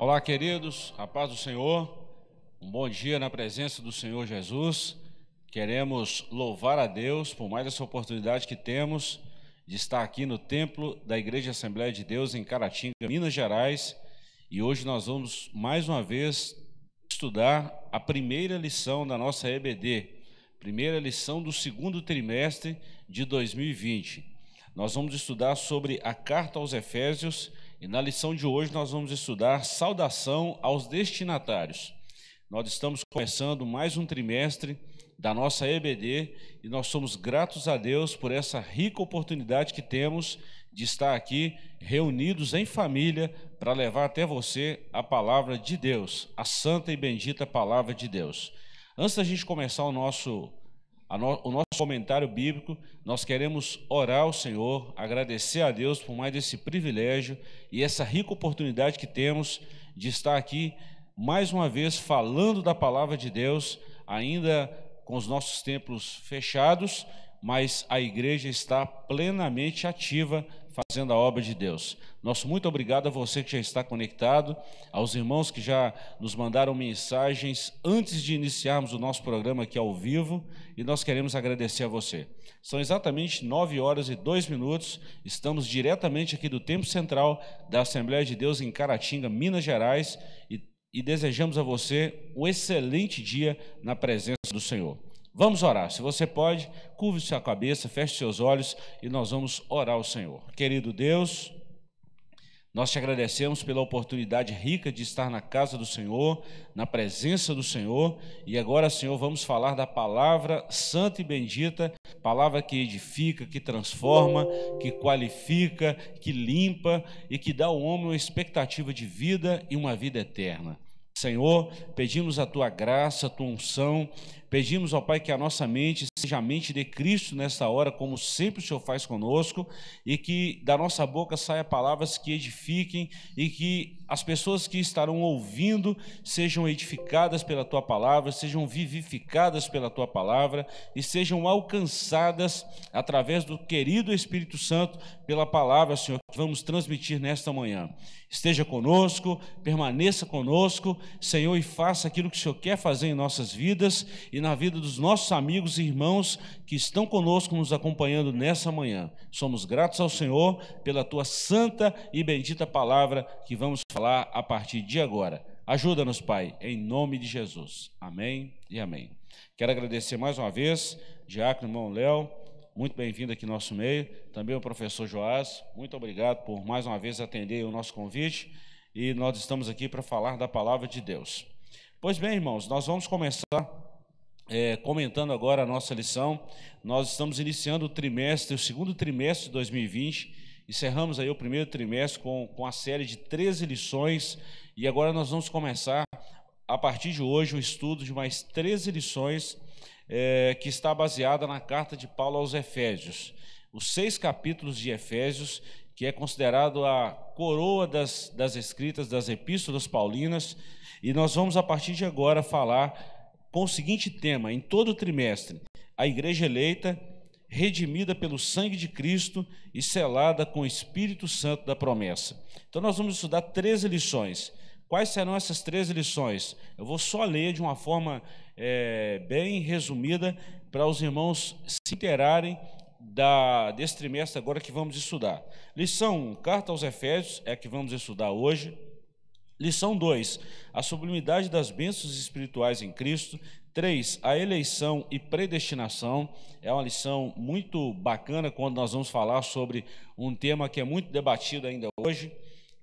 Olá, queridos, a paz do Senhor, um bom dia na presença do Senhor Jesus. Queremos louvar a Deus por mais essa oportunidade que temos de estar aqui no templo da Igreja Assembleia de Deus em Caratinga, Minas Gerais, e hoje nós vamos mais uma vez estudar a primeira lição da nossa EBD, primeira lição do segundo trimestre de 2020. Nós vamos estudar sobre a carta aos Efésios e na lição de hoje nós vamos estudar saudação aos destinatários. Nós estamos começando mais um trimestre da nossa EBD e nós somos gratos a Deus por essa rica oportunidade que temos de estar aqui reunidos em família para levar até você a palavra de Deus, a santa e bendita palavra de Deus. Antes da gente começar o nosso o nosso comentário bíblico, nós queremos orar ao Senhor, agradecer a Deus por mais esse privilégio e essa rica oportunidade que temos de estar aqui mais uma vez falando da palavra de Deus, ainda com os nossos templos fechados, mas a igreja está plenamente ativa fazendo a obra de Deus. Nosso muito obrigado a você que já está conectado, aos irmãos que já nos mandaram mensagens antes de iniciarmos o nosso programa aqui ao vivo, e nós queremos agradecer a você. São exatamente nove horas e dois minutos, estamos diretamente aqui do Templo Central da Assembleia de Deus em Caratinga, Minas Gerais, e, e desejamos a você um excelente dia na presença do Senhor. Vamos orar. Se você pode, curve sua cabeça, feche seus olhos e nós vamos orar ao Senhor. Querido Deus, nós te agradecemos pela oportunidade rica de estar na casa do Senhor, na presença do Senhor, e agora, Senhor, vamos falar da palavra santa e bendita, palavra que edifica, que transforma, que qualifica, que limpa e que dá ao homem uma expectativa de vida e uma vida eterna. Senhor, pedimos a tua graça, a tua unção, pedimos ao Pai que a nossa mente seja a mente de Cristo nesta hora, como sempre o Senhor faz conosco, e que da nossa boca saia palavras que edifiquem e que as pessoas que estarão ouvindo sejam edificadas pela tua palavra, sejam vivificadas pela tua palavra e sejam alcançadas através do querido Espírito Santo pela palavra, Senhor, que vamos transmitir nesta manhã. Esteja conosco, permaneça conosco, Senhor, e faça aquilo que o Senhor quer fazer em nossas vidas e na vida dos nossos amigos e irmãos que estão conosco, nos acompanhando nessa manhã. Somos gratos ao Senhor pela tua santa e bendita palavra que vamos falar a partir de agora. Ajuda-nos, Pai, em nome de Jesus. Amém e amém. Quero agradecer mais uma vez, Diácono irmão Léo, muito bem-vindo aqui no nosso meio. Também o professor Joás, muito obrigado por mais uma vez atender o nosso convite. E nós estamos aqui para falar da palavra de Deus. Pois bem, irmãos, nós vamos começar é, comentando agora a nossa lição. Nós estamos iniciando o trimestre, o segundo trimestre de 2020. Encerramos aí o primeiro trimestre com, com a série de 13 lições. E agora nós vamos começar, a partir de hoje, o estudo de mais 13 lições é, que está baseada na carta de Paulo aos Efésios. Os seis capítulos de Efésios, que é considerado a coroa das, das escritas das epístolas paulinas, e nós vamos, a partir de agora, falar com o seguinte tema, em todo trimestre: a igreja eleita, redimida pelo sangue de Cristo e selada com o Espírito Santo da promessa. Então, nós vamos estudar 13 lições. Quais serão essas 13 lições? Eu vou só ler de uma forma é, bem resumida para os irmãos se interarem da, desse trimestre agora que vamos estudar. Lição 1, Carta aos Efésios, é a que vamos estudar hoje. Lição 2, a sublimidade das bênçãos espirituais em Cristo. 3, a eleição e predestinação. É uma lição muito bacana quando nós vamos falar sobre um tema que é muito debatido ainda hoje.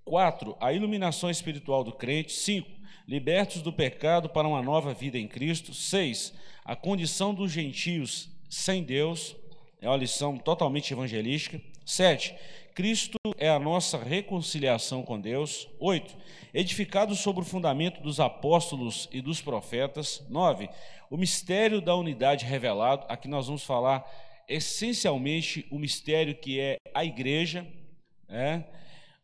4, a iluminação espiritual do crente. 5, libertos do pecado para uma nova vida em Cristo. 6, a condição dos gentios sem Deus. É uma lição totalmente evangelística. 7, Cristo é a nossa reconciliação com Deus. 8. Edificado sobre o fundamento dos apóstolos e dos profetas. 9. O mistério da unidade revelado. Aqui nós vamos falar essencialmente o mistério que é a igreja. É.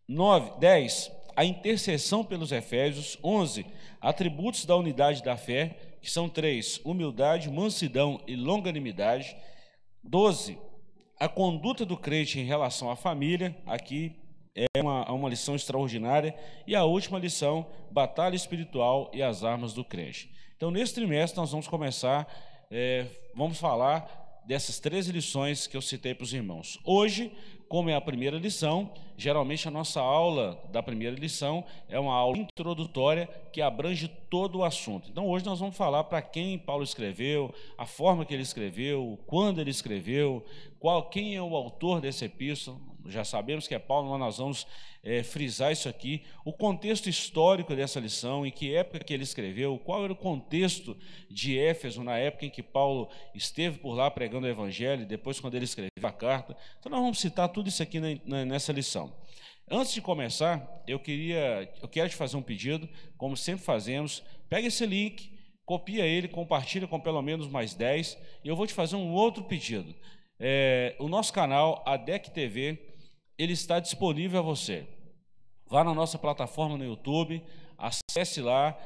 9. 10. A intercessão pelos Efésios. 11. Atributos da unidade da fé, que são três: humildade, mansidão e longanimidade. 12 a conduta do crente em relação à família, aqui é uma, uma lição extraordinária. E a última lição, batalha espiritual e as armas do crente. Então, nesse trimestre, nós vamos começar, é, vamos falar dessas três lições que eu citei para os irmãos. Hoje, como é a primeira lição, geralmente a nossa aula da primeira lição é uma aula introdutória que abrange todo o assunto. Então, hoje nós vamos falar para quem Paulo escreveu, a forma que ele escreveu, quando ele escreveu, qual, quem é o autor desse epístola. Já sabemos que é Paulo, mas nós vamos é, frisar isso aqui, o contexto histórico dessa lição, em que época que ele escreveu, qual era o contexto de Éfeso na época em que Paulo esteve por lá pregando o evangelho, depois quando ele escreveu a carta. Então nós vamos citar tudo isso aqui nessa lição. Antes de começar, eu queria, eu quero te fazer um pedido, como sempre fazemos, pega esse link, copia ele, compartilha com pelo menos mais 10, e eu vou te fazer um outro pedido. É, o nosso canal, ADEC TV, ele está disponível a você. Vá na nossa plataforma no YouTube, acesse lá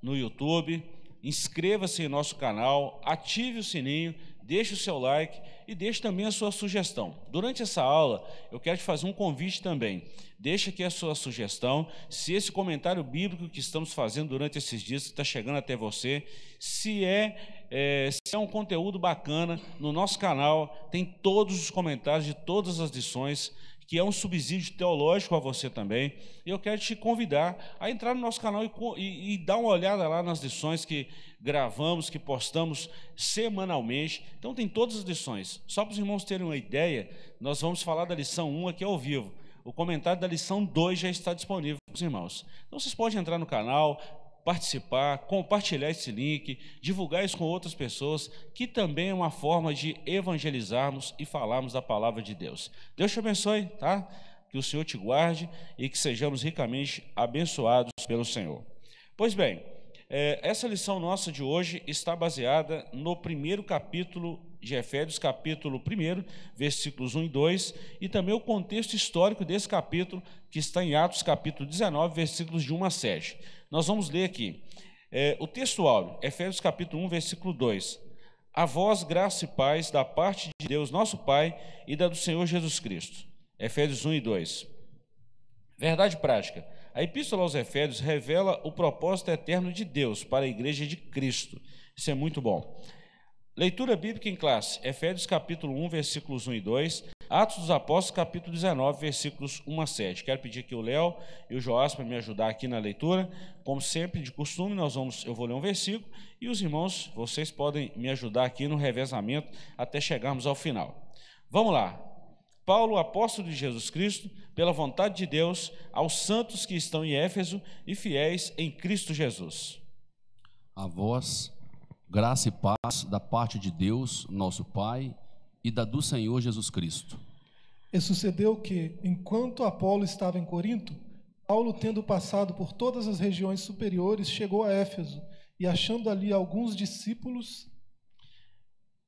no YouTube, inscreva-se em nosso canal, ative o sininho, deixe o seu like e deixe também a sua sugestão. Durante essa aula, eu quero te fazer um convite também. Deixe aqui a sua sugestão, se esse comentário bíblico que estamos fazendo durante esses dias, está chegando até você, se é, é, se é um conteúdo bacana, no nosso canal tem todos os comentários de todas as lições, que é um subsídio teológico a você também. E eu quero te convidar a entrar no nosso canal e, e, e, dar uma olhada lá nas lições que gravamos, que postamos semanalmente. Então tem todas as lições. Só para os irmãos terem uma ideia, nós vamos falar da lição 1 aqui ao vivo. O comentário da lição 2 já está disponível para os irmãos. Então vocês podem entrar no canal, participar, compartilhar esse link, divulgar isso com outras pessoas, que também é uma forma de evangelizarmos e falarmos da palavra de Deus. Deus te abençoe, tá? Que o Senhor te guarde e que sejamos ricamente abençoados pelo Senhor. Pois bem, é, essa lição nossa de hoje está baseada no primeiro capítulo de Efésios, capítulo 1, versículos 1 e 2, e também o contexto histórico desse capítulo, que está em Atos, capítulo 19, versículos de 1 a 7. Nós vamos ler aqui. É, o texto áudio, Efésios capítulo 1, versículo 2. A vós, graça e paz da parte de Deus, nosso Pai, e da do Senhor Jesus Cristo. Efésios 1 e 2. Verdade prática. A Epístola aos Efésios revela o propósito eterno de Deus para a igreja de Cristo. Isso é muito bom. Leitura bíblica em classe, Efésios capítulo 1, versículos 1 e 2, Atos dos Apóstolos capítulo 19, versículos 1 a 7. Quero pedir aqui o Léo e o Joás para me ajudar aqui na leitura. Como sempre, de costume, nós vamos, eu vou ler um versículo e os irmãos, vocês podem me ajudar aqui no revezamento até chegarmos ao final. Vamos lá. Paulo, apóstolo de Jesus Cristo, pela vontade de Deus, aos santos que estão em Éfeso e fiéis em Cristo Jesus. A vós Graça e paz da parte de Deus, nosso Pai, e da do Senhor Jesus Cristo. E sucedeu que, enquanto Apolo estava em Corinto, Paulo, tendo passado por todas as regiões superiores, chegou a Éfeso e, achando ali alguns discípulos,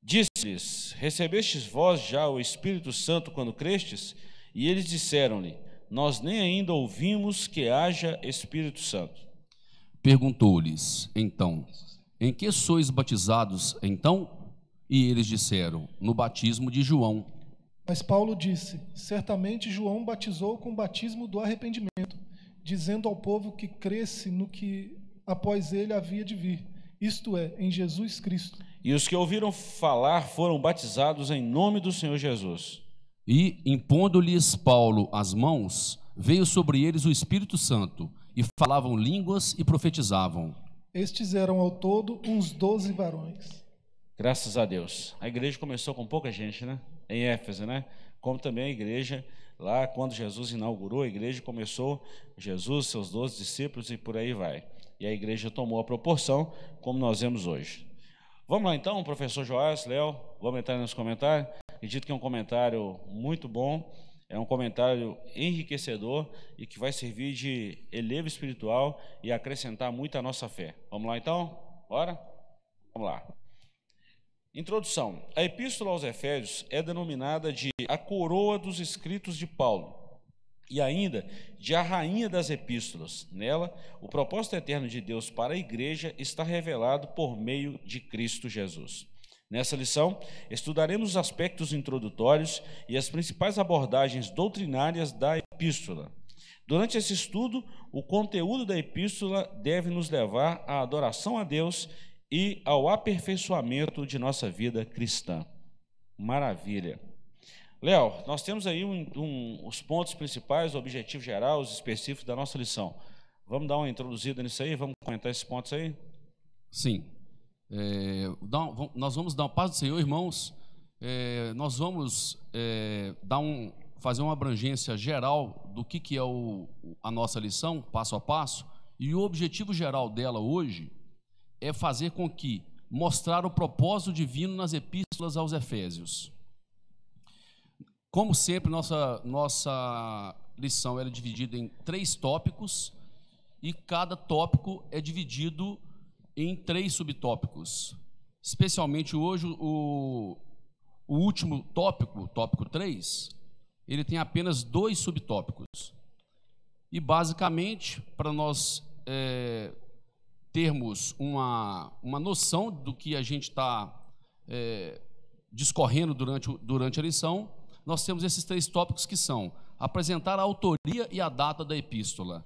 disse-lhes: Recebestes vós já o Espírito Santo quando crestes? E eles disseram-lhe: Nós nem ainda ouvimos que haja Espírito Santo. Perguntou-lhes, então, em que sois batizados então? E eles disseram: No batismo de João. Mas Paulo disse: Certamente João batizou com o batismo do arrependimento, dizendo ao povo que cresce no que após ele havia de vir, isto é, em Jesus Cristo. E os que ouviram falar foram batizados em nome do Senhor Jesus. E, impondo-lhes Paulo as mãos, veio sobre eles o Espírito Santo, e falavam línguas e profetizavam. Estes eram ao todo uns doze varões. Graças a Deus. A igreja começou com pouca gente, né? Em Éfeso, né? Como também a igreja, lá quando Jesus inaugurou a igreja, começou Jesus, seus doze discípulos e por aí vai. E a igreja tomou a proporção como nós vemos hoje. Vamos lá então, professor Joás, Léo, vamos entrar nos comentários. Acredito que é um comentário muito bom é um comentário enriquecedor e que vai servir de elevo espiritual e acrescentar muito à nossa fé. Vamos lá então? Bora? Vamos lá. Introdução. A Epístola aos Efésios é denominada de a coroa dos escritos de Paulo e ainda de a rainha das epístolas. Nela, o propósito eterno de Deus para a igreja está revelado por meio de Cristo Jesus. Nessa lição, estudaremos os aspectos introdutórios e as principais abordagens doutrinárias da epístola. Durante esse estudo, o conteúdo da epístola deve nos levar à adoração a Deus e ao aperfeiçoamento de nossa vida cristã. Maravilha. Léo, nós temos aí um, um, os pontos principais, o objetivo geral, os específicos da nossa lição. Vamos dar uma introduzida nisso aí? Vamos comentar esses pontos aí? Sim. É, nós vamos dar uma paz do Senhor, irmãos. É, nós vamos é, dar um, fazer uma abrangência geral do que, que é o, a nossa lição, passo a passo. E o objetivo geral dela hoje é fazer com que mostrar o propósito divino nas epístolas aos Efésios. Como sempre, nossa, nossa lição é dividida em três tópicos e cada tópico é dividido em três subtópicos. Especialmente hoje, o, o último tópico, tópico 3, ele tem apenas dois subtópicos. E, basicamente, para nós é, termos uma, uma noção do que a gente está é, discorrendo durante, durante a lição, nós temos esses três tópicos que são apresentar a autoria e a data da epístola.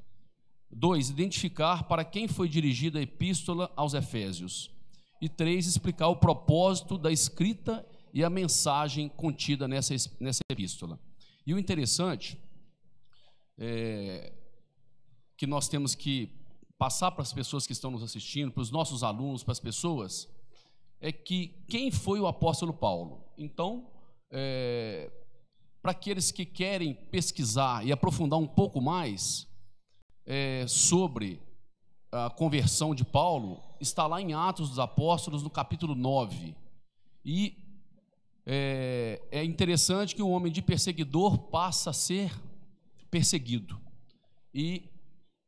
Dois, identificar para quem foi dirigida a epístola aos Efésios. E três, explicar o propósito da escrita e a mensagem contida nessa, nessa epístola. E o interessante é que nós temos que passar para as pessoas que estão nos assistindo, para os nossos alunos, para as pessoas, é que quem foi o apóstolo Paulo? Então, é, para aqueles que querem pesquisar e aprofundar um pouco mais é, sobre a conversão de Paulo, está lá em Atos dos Apóstolos, no capítulo 9. E é, é interessante que um homem de perseguidor passa a ser perseguido. E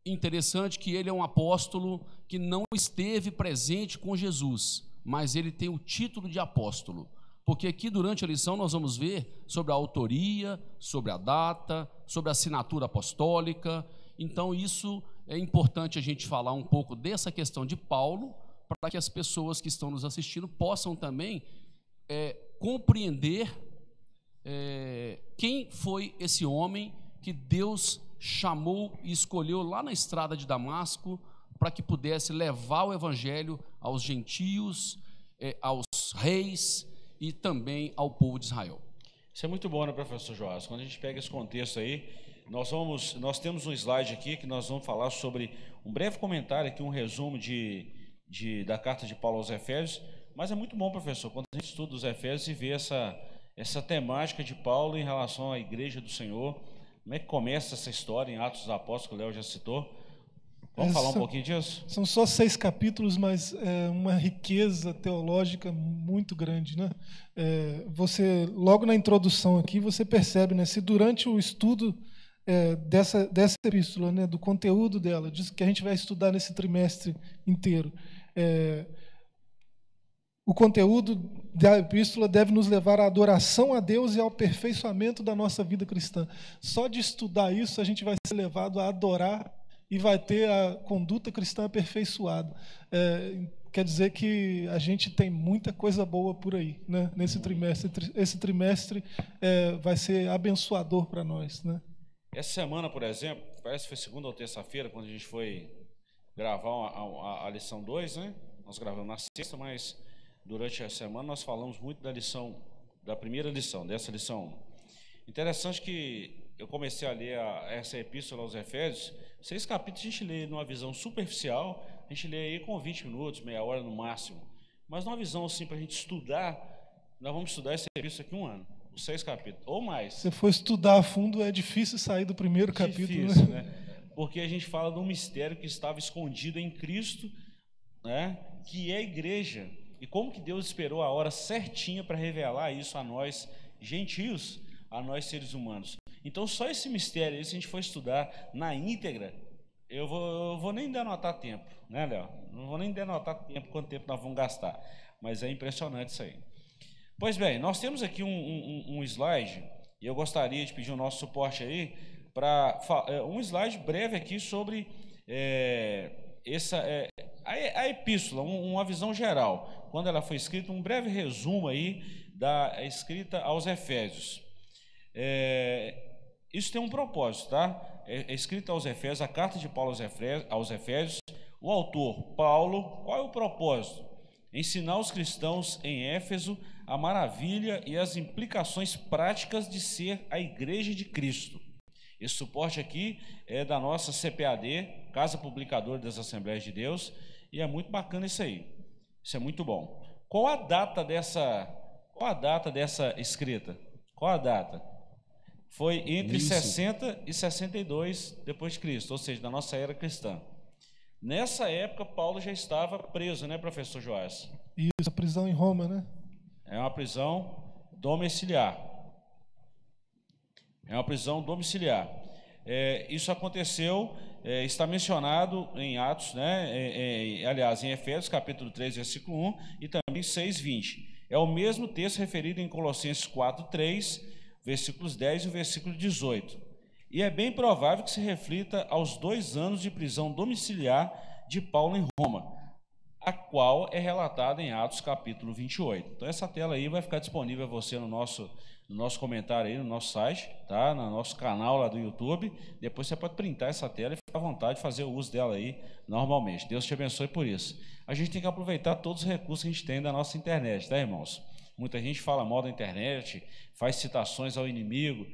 interessante que ele é um apóstolo que não esteve presente com Jesus, mas ele tem o título de apóstolo porque aqui durante a lição nós vamos ver sobre a autoria, sobre a data, sobre a assinatura apostólica. Então, isso é importante a gente falar um pouco dessa questão de Paulo, para que as pessoas que estão nos assistindo possam também é, compreender é, quem foi esse homem que Deus chamou e escolheu lá na estrada de Damasco para que pudesse levar o evangelho aos gentios, é, aos reis e também ao povo de Israel. Isso é muito bom, né, professor Joás? Quando a gente pega esse contexto aí, nós vamos, nós temos um slide aqui que nós vamos falar sobre um breve comentário aqui, um resumo de, de da carta de Paulo aos Efésios. Mas é muito bom, professor, quando a gente estuda os Efésios e vê essa essa temática de Paulo em relação à Igreja do Senhor. Como é que começa essa história em Atos dos Apóstolos que o Léo já citou? Vamos falar um pouquinho disso? São só seis capítulos, mas é uma riqueza teológica muito grande, né? É, você logo na introdução aqui você percebe, né? Se durante o estudo é, dessa dessa epístola, né? Do conteúdo dela, diz que a gente vai estudar nesse trimestre inteiro. É, o conteúdo da epístola deve nos levar à adoração a Deus e ao aperfeiçoamento da nossa vida cristã. Só de estudar isso a gente vai ser levado a adorar e vai ter a conduta cristã aperfeiçoada. É, quer dizer que a gente tem muita coisa boa por aí, né? Nesse trimestre, esse trimestre é, vai ser abençoador para nós, né? Essa semana, por exemplo, parece que foi segunda ou terça-feira, quando a gente foi gravar a, a, a lição 2, né? Nós gravamos na sexta, mas durante a semana nós falamos muito da lição, da primeira lição, dessa lição 1. Interessante que eu comecei a ler a, essa epístola aos Efésios, seis capítulos a gente lê numa visão superficial, a gente lê aí com 20 minutos, meia hora no máximo. Mas numa visão assim, para a gente estudar, nós vamos estudar essa epístola aqui um ano, os seis capítulos, ou mais. Se for estudar a fundo, é difícil sair do primeiro capítulo. Né? Difícil, né? Porque a gente fala de um mistério que estava escondido em Cristo, né? que é a igreja. E como que Deus esperou a hora certinha para revelar isso a nós, gentios, a nós seres humanos. Então, só esse mistério, se a gente for estudar na íntegra, eu vou, eu vou nem denotar tempo, né, Léo? Não vou nem denotar tempo, quanto tempo nós vamos gastar. Mas é impressionante isso aí. Pois bem, nós temos aqui um, um, um slide, e eu gostaria de pedir o nosso suporte aí, para é, um slide breve aqui sobre é, essa, é, A, a epístola, um, uma visão geral, quando ela foi escrita, um breve resumo aí da escrita aos Efésios. É, isso tem um propósito, tá? É, é escrita aos Efésios, a carta de Paulo aos Efésios, aos Efésios. O autor, Paulo, qual é o propósito? Ensinar os cristãos em Éfeso a maravilha e as implicações práticas de ser a igreja de Cristo. Esse suporte aqui é da nossa CPAD, Casa Publicadora das Assembleias de Deus, e é muito bacana isso aí. Isso é muito bom. Qual a data dessa, qual a data dessa escrita? Qual a data? Foi entre isso. 60 e 62 depois de Cristo, ou seja, da nossa era cristã. Nessa época, Paulo já estava preso, né, professor Joás? Isso, a prisão em Roma, né? É uma prisão domiciliar. É uma prisão domiciliar. É, isso aconteceu, é, está mencionado em Atos, né, é, é aliás, em Efésios, capítulo 3, versículo 1, e também 6, 20. É o mesmo texto referido em Colossenses 4, 3, versículos 10 e versículo 18. E é bem provável que se reflita aos dois anos de prisão domiciliar de Paulo em Roma, a qual é relatada em Atos capítulo 28. Então essa tela aí vai ficar disponível a você no nosso, no nosso comentário aí, no nosso site, tá? no nosso canal lá do YouTube. Depois você pode printar essa tela e ficar à vontade de fazer o uso dela aí normalmente. Deus te abençoe por isso. A gente tem que aproveitar todos os recursos que a gente tem da nossa internet, tá, irmãos? Muita gente fala mal da internet, faz citações ao inimigo,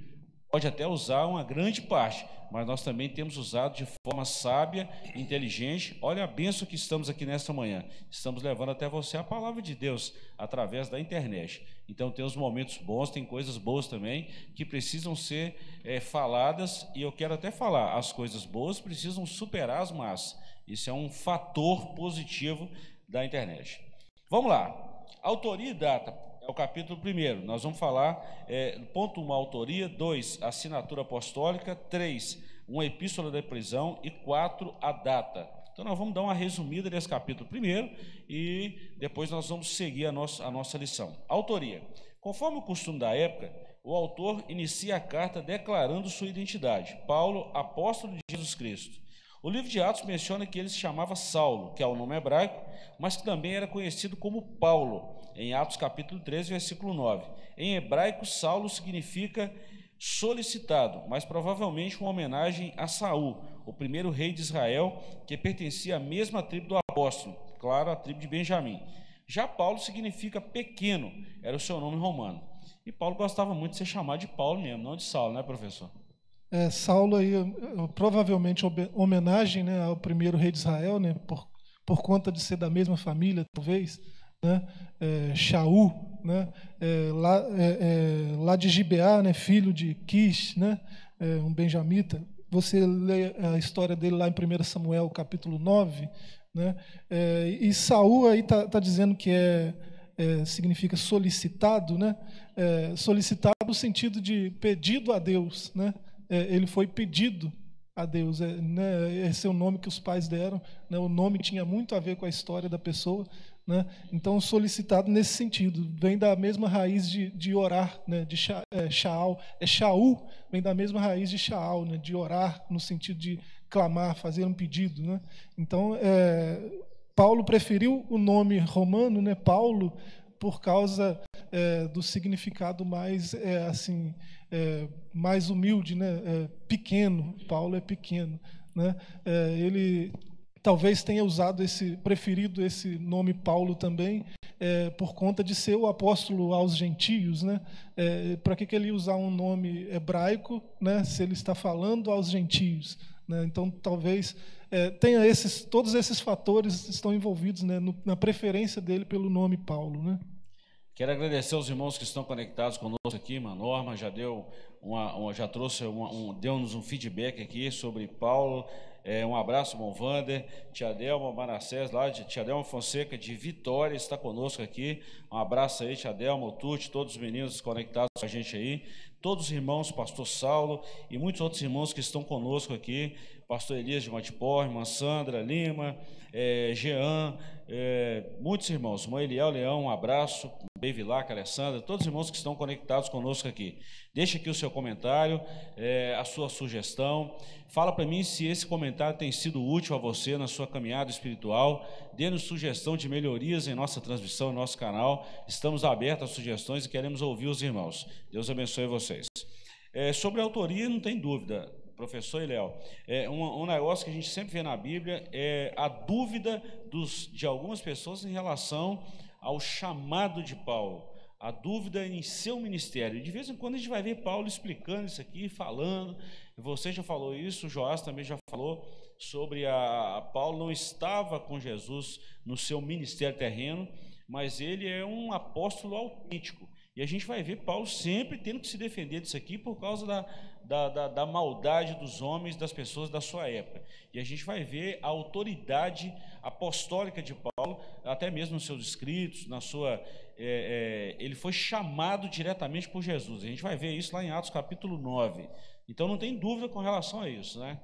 pode até usar uma grande parte, mas nós também temos usado de forma sábia, inteligente. Olha a benção que estamos aqui nesta manhã. Estamos levando até você a palavra de Deus através da internet. Então tem os momentos bons, tem coisas boas também que precisam ser é, faladas e eu quero até falar, as coisas boas precisam superar as más. Isso é um fator positivo da internet. Vamos lá. Autoria e data é o capítulo primeiro. Nós vamos falar, é, ponto 1, um, autoria, 2, assinatura apostólica, 3, uma epístola da prisão e 4, a data. Então nós vamos dar uma resumida desse capítulo primeiro e depois nós vamos seguir a nossa, a nossa lição. Autoria. Conforme o costume da época, o autor inicia a carta declarando sua identidade. Paulo, apóstolo de Jesus Cristo. O livro de Atos menciona que ele se chamava Saulo, que é o nome hebraico, mas que também era conhecido como Paulo, em Atos capítulo 13, versículo 9. Em hebraico, Saulo significa solicitado, mas provavelmente uma homenagem a Saul, o primeiro rei de Israel, que pertencia à mesma tribo do apóstolo, claro, a tribo de Benjamim. Já Paulo significa pequeno, era o seu nome romano. E Paulo gostava muito de ser chamado de Paulo mesmo, não de Saulo, né, professor? É, Saulo aí, provavelmente homenagem né, ao primeiro rei de Israel, né, por, por conta de ser da mesma família, talvez, né, é, né, é, lá, é, é, lá de Gibeá, né, filho de Quis, né, é, um benjamita. Você lê a história dele lá em 1 Samuel, capítulo 9, né, e Saul aí está tá dizendo que é, significa solicitado, né, solicitado no sentido de pedido a Deus, né, é, ele foi pedido a Deus. É, né, esse é o nome que os pais deram. Né, o nome tinha muito a ver com a história da pessoa. Né, então, solicitado nesse sentido. Vem da mesma raiz de, de orar, né, de é, Shaal. É Shaul, vem da mesma raiz de Shaal, né, de orar, no sentido de clamar, fazer um pedido. Né. Então, é, Paulo preferiu o nome romano, né, Paulo, por causa é, do significado mais é, assim é, mais humilde, né? É, pequeno. Paulo é pequeno, né? Ele talvez tenha usado esse preferido esse nome Paulo também é, por conta de ser o apóstolo aos gentios, né? Para que, que ele usar um nome hebraico, né? Se ele está falando aos gentios, né? Então talvez tenha esses todos esses fatores estão envolvidos né, no, na preferência dele pelo nome Paulo, né? Quero agradecer aos irmãos que estão conectados conosco aqui, a Norma já deu uma, uma já trouxe uma, um, deu-nos um feedback aqui sobre Paulo. É, um abraço, bom Vander, Tia Delma Manassés, lá de Tia Delma Fonseca de Vitória, está conosco aqui. Um abraço aí, Tia Delma, Tuti, todos os meninos conectados com a gente aí, todos os irmãos, Pastor Saulo e muitos outros irmãos que estão conosco aqui pastor Elias de Matipó, irmã Sandra Lima, é, Jean, é, muitos irmãos, irmão Eliel Leão, um abraço, Bevilac, Alessandra, todos os irmãos que estão conectados conosco aqui. Deixa aqui o seu comentário, é, a sua sugestão. Fala para mim se esse comentário tem sido útil a você na sua caminhada espiritual. Dê-nos sugestão de melhorias em nossa transmissão, em nosso canal. Estamos abertos a sugestões e queremos ouvir os irmãos. Deus abençoe vocês. É, sobre a autoria, não tem dúvida professor e Léo, é um, um, negócio que a gente sempre vê na Bíblia é a dúvida dos, de algumas pessoas em relação ao chamado de Paulo, a dúvida em seu ministério. De vez em quando a gente vai ver Paulo explicando isso aqui, falando. Você já falou isso, o Joás também já falou sobre a, a Paulo não estava com Jesus no seu ministério terreno, mas ele é um apóstolo autêntico. E a gente vai ver Paulo sempre tendo que se defender disso aqui por causa da, da, da, da, maldade dos homens, das pessoas da sua época. E a gente vai ver a autoridade apostólica de Paulo, até mesmo nos seus escritos, na sua. É, é, ele foi chamado diretamente por Jesus. A gente vai ver isso lá em Atos capítulo 9. Então não tem dúvida com relação a isso, né?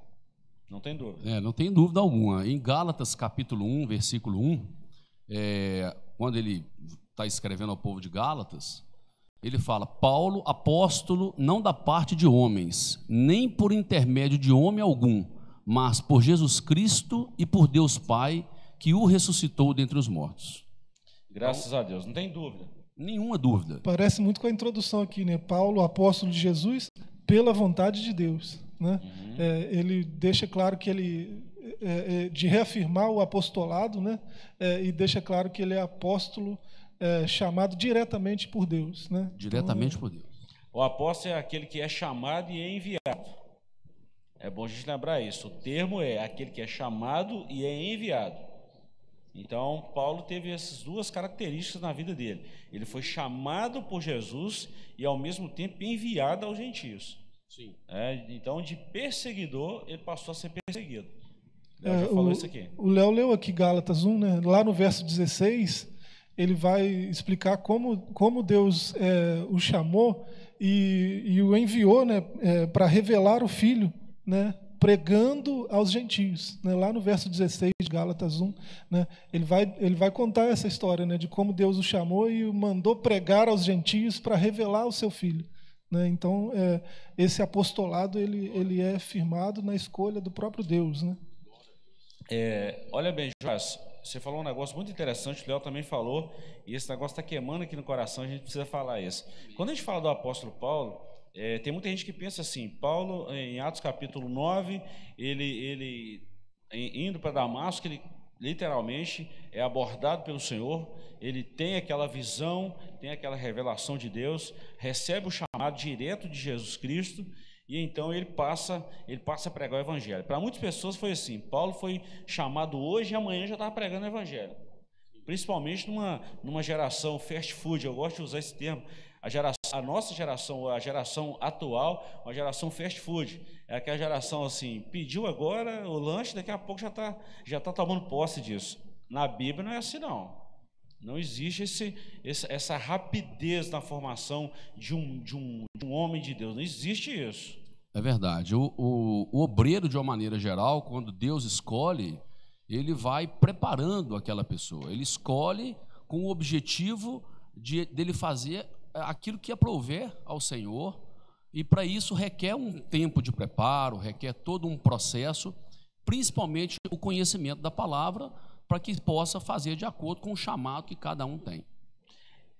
Não tem dúvida. É, não tem dúvida alguma. Em Gálatas capítulo 1, versículo 1, é, quando ele está escrevendo ao povo de Gálatas, ele fala: Paulo, apóstolo, não da parte de homens, nem por intermédio de homem algum, mas por Jesus Cristo e por Deus Pai, que o ressuscitou dentre os mortos. Graças a Deus, não tem dúvida. Nenhuma dúvida. Parece muito com a introdução aqui, né? Paulo, apóstolo de Jesus, pela vontade de Deus. Né? Uhum. É, ele deixa claro que ele. É, é, de reafirmar o apostolado, né? É, e deixa claro que ele é apóstolo é, chamado diretamente por Deus. Né? Diretamente então, por Deus. O apóstolo é aquele que é chamado e é enviado. É bom a gente lembrar isso. O termo é aquele que é chamado e é enviado. Então, Paulo teve essas duas características na vida dele. Ele foi chamado por Jesus e, ao mesmo tempo, enviado aos gentios. Sim. É, então, de perseguidor, ele passou a ser perseguido. Léo é, já falou o, isso aqui. O Léo leu aqui Gálatas 1, né? lá no verso 16 ele vai explicar como, como Deus é, o chamou e, e o enviou né, é, para revelar o Filho, né, pregando aos gentios. Né, lá no verso 16 de Gálatas 1, né, ele, vai, ele vai contar essa história né, de como Deus o chamou e o mandou pregar aos gentios para revelar o seu Filho. Né, então, é, esse apostolado ele, ele é firmado na escolha do próprio Deus. Né? É, olha bem, Joás, você falou um negócio muito interessante, o Léo também falou, e esse negócio está queimando aqui no coração, a gente precisa falar isso. Quando a gente fala do apóstolo Paulo, é, tem muita gente que pensa assim, Paulo, em Atos capítulo 9, ele, ele indo para Damasco, ele literalmente é abordado pelo Senhor, ele tem aquela visão, tem aquela revelação de Deus, recebe o chamado direto de Jesus Cristo, e então ele passa, ele passa a pregar o evangelho. Para muitas pessoas foi assim. Paulo foi chamado hoje e amanhã já estava pregando o evangelho. Principalmente numa, numa geração fast food, eu gosto de usar esse termo. A, geração, a nossa geração, a geração atual, uma geração fast food. É aquela geração assim, pediu agora o lanche, daqui a pouco já está já tá tomando posse disso. Na Bíblia não é assim não. Não existe esse, essa rapidez na formação de um, de, um, de um homem de Deus. Não existe isso. É verdade. O, o, o, obreiro, de uma maneira geral, quando Deus escolhe, ele vai preparando aquela pessoa. Ele escolhe com o objetivo de dele fazer aquilo que aprouver ao Senhor. E para isso requer um tempo de preparo, requer todo um processo, principalmente o conhecimento da palavra, para que possa fazer de acordo com o chamado que cada um tem.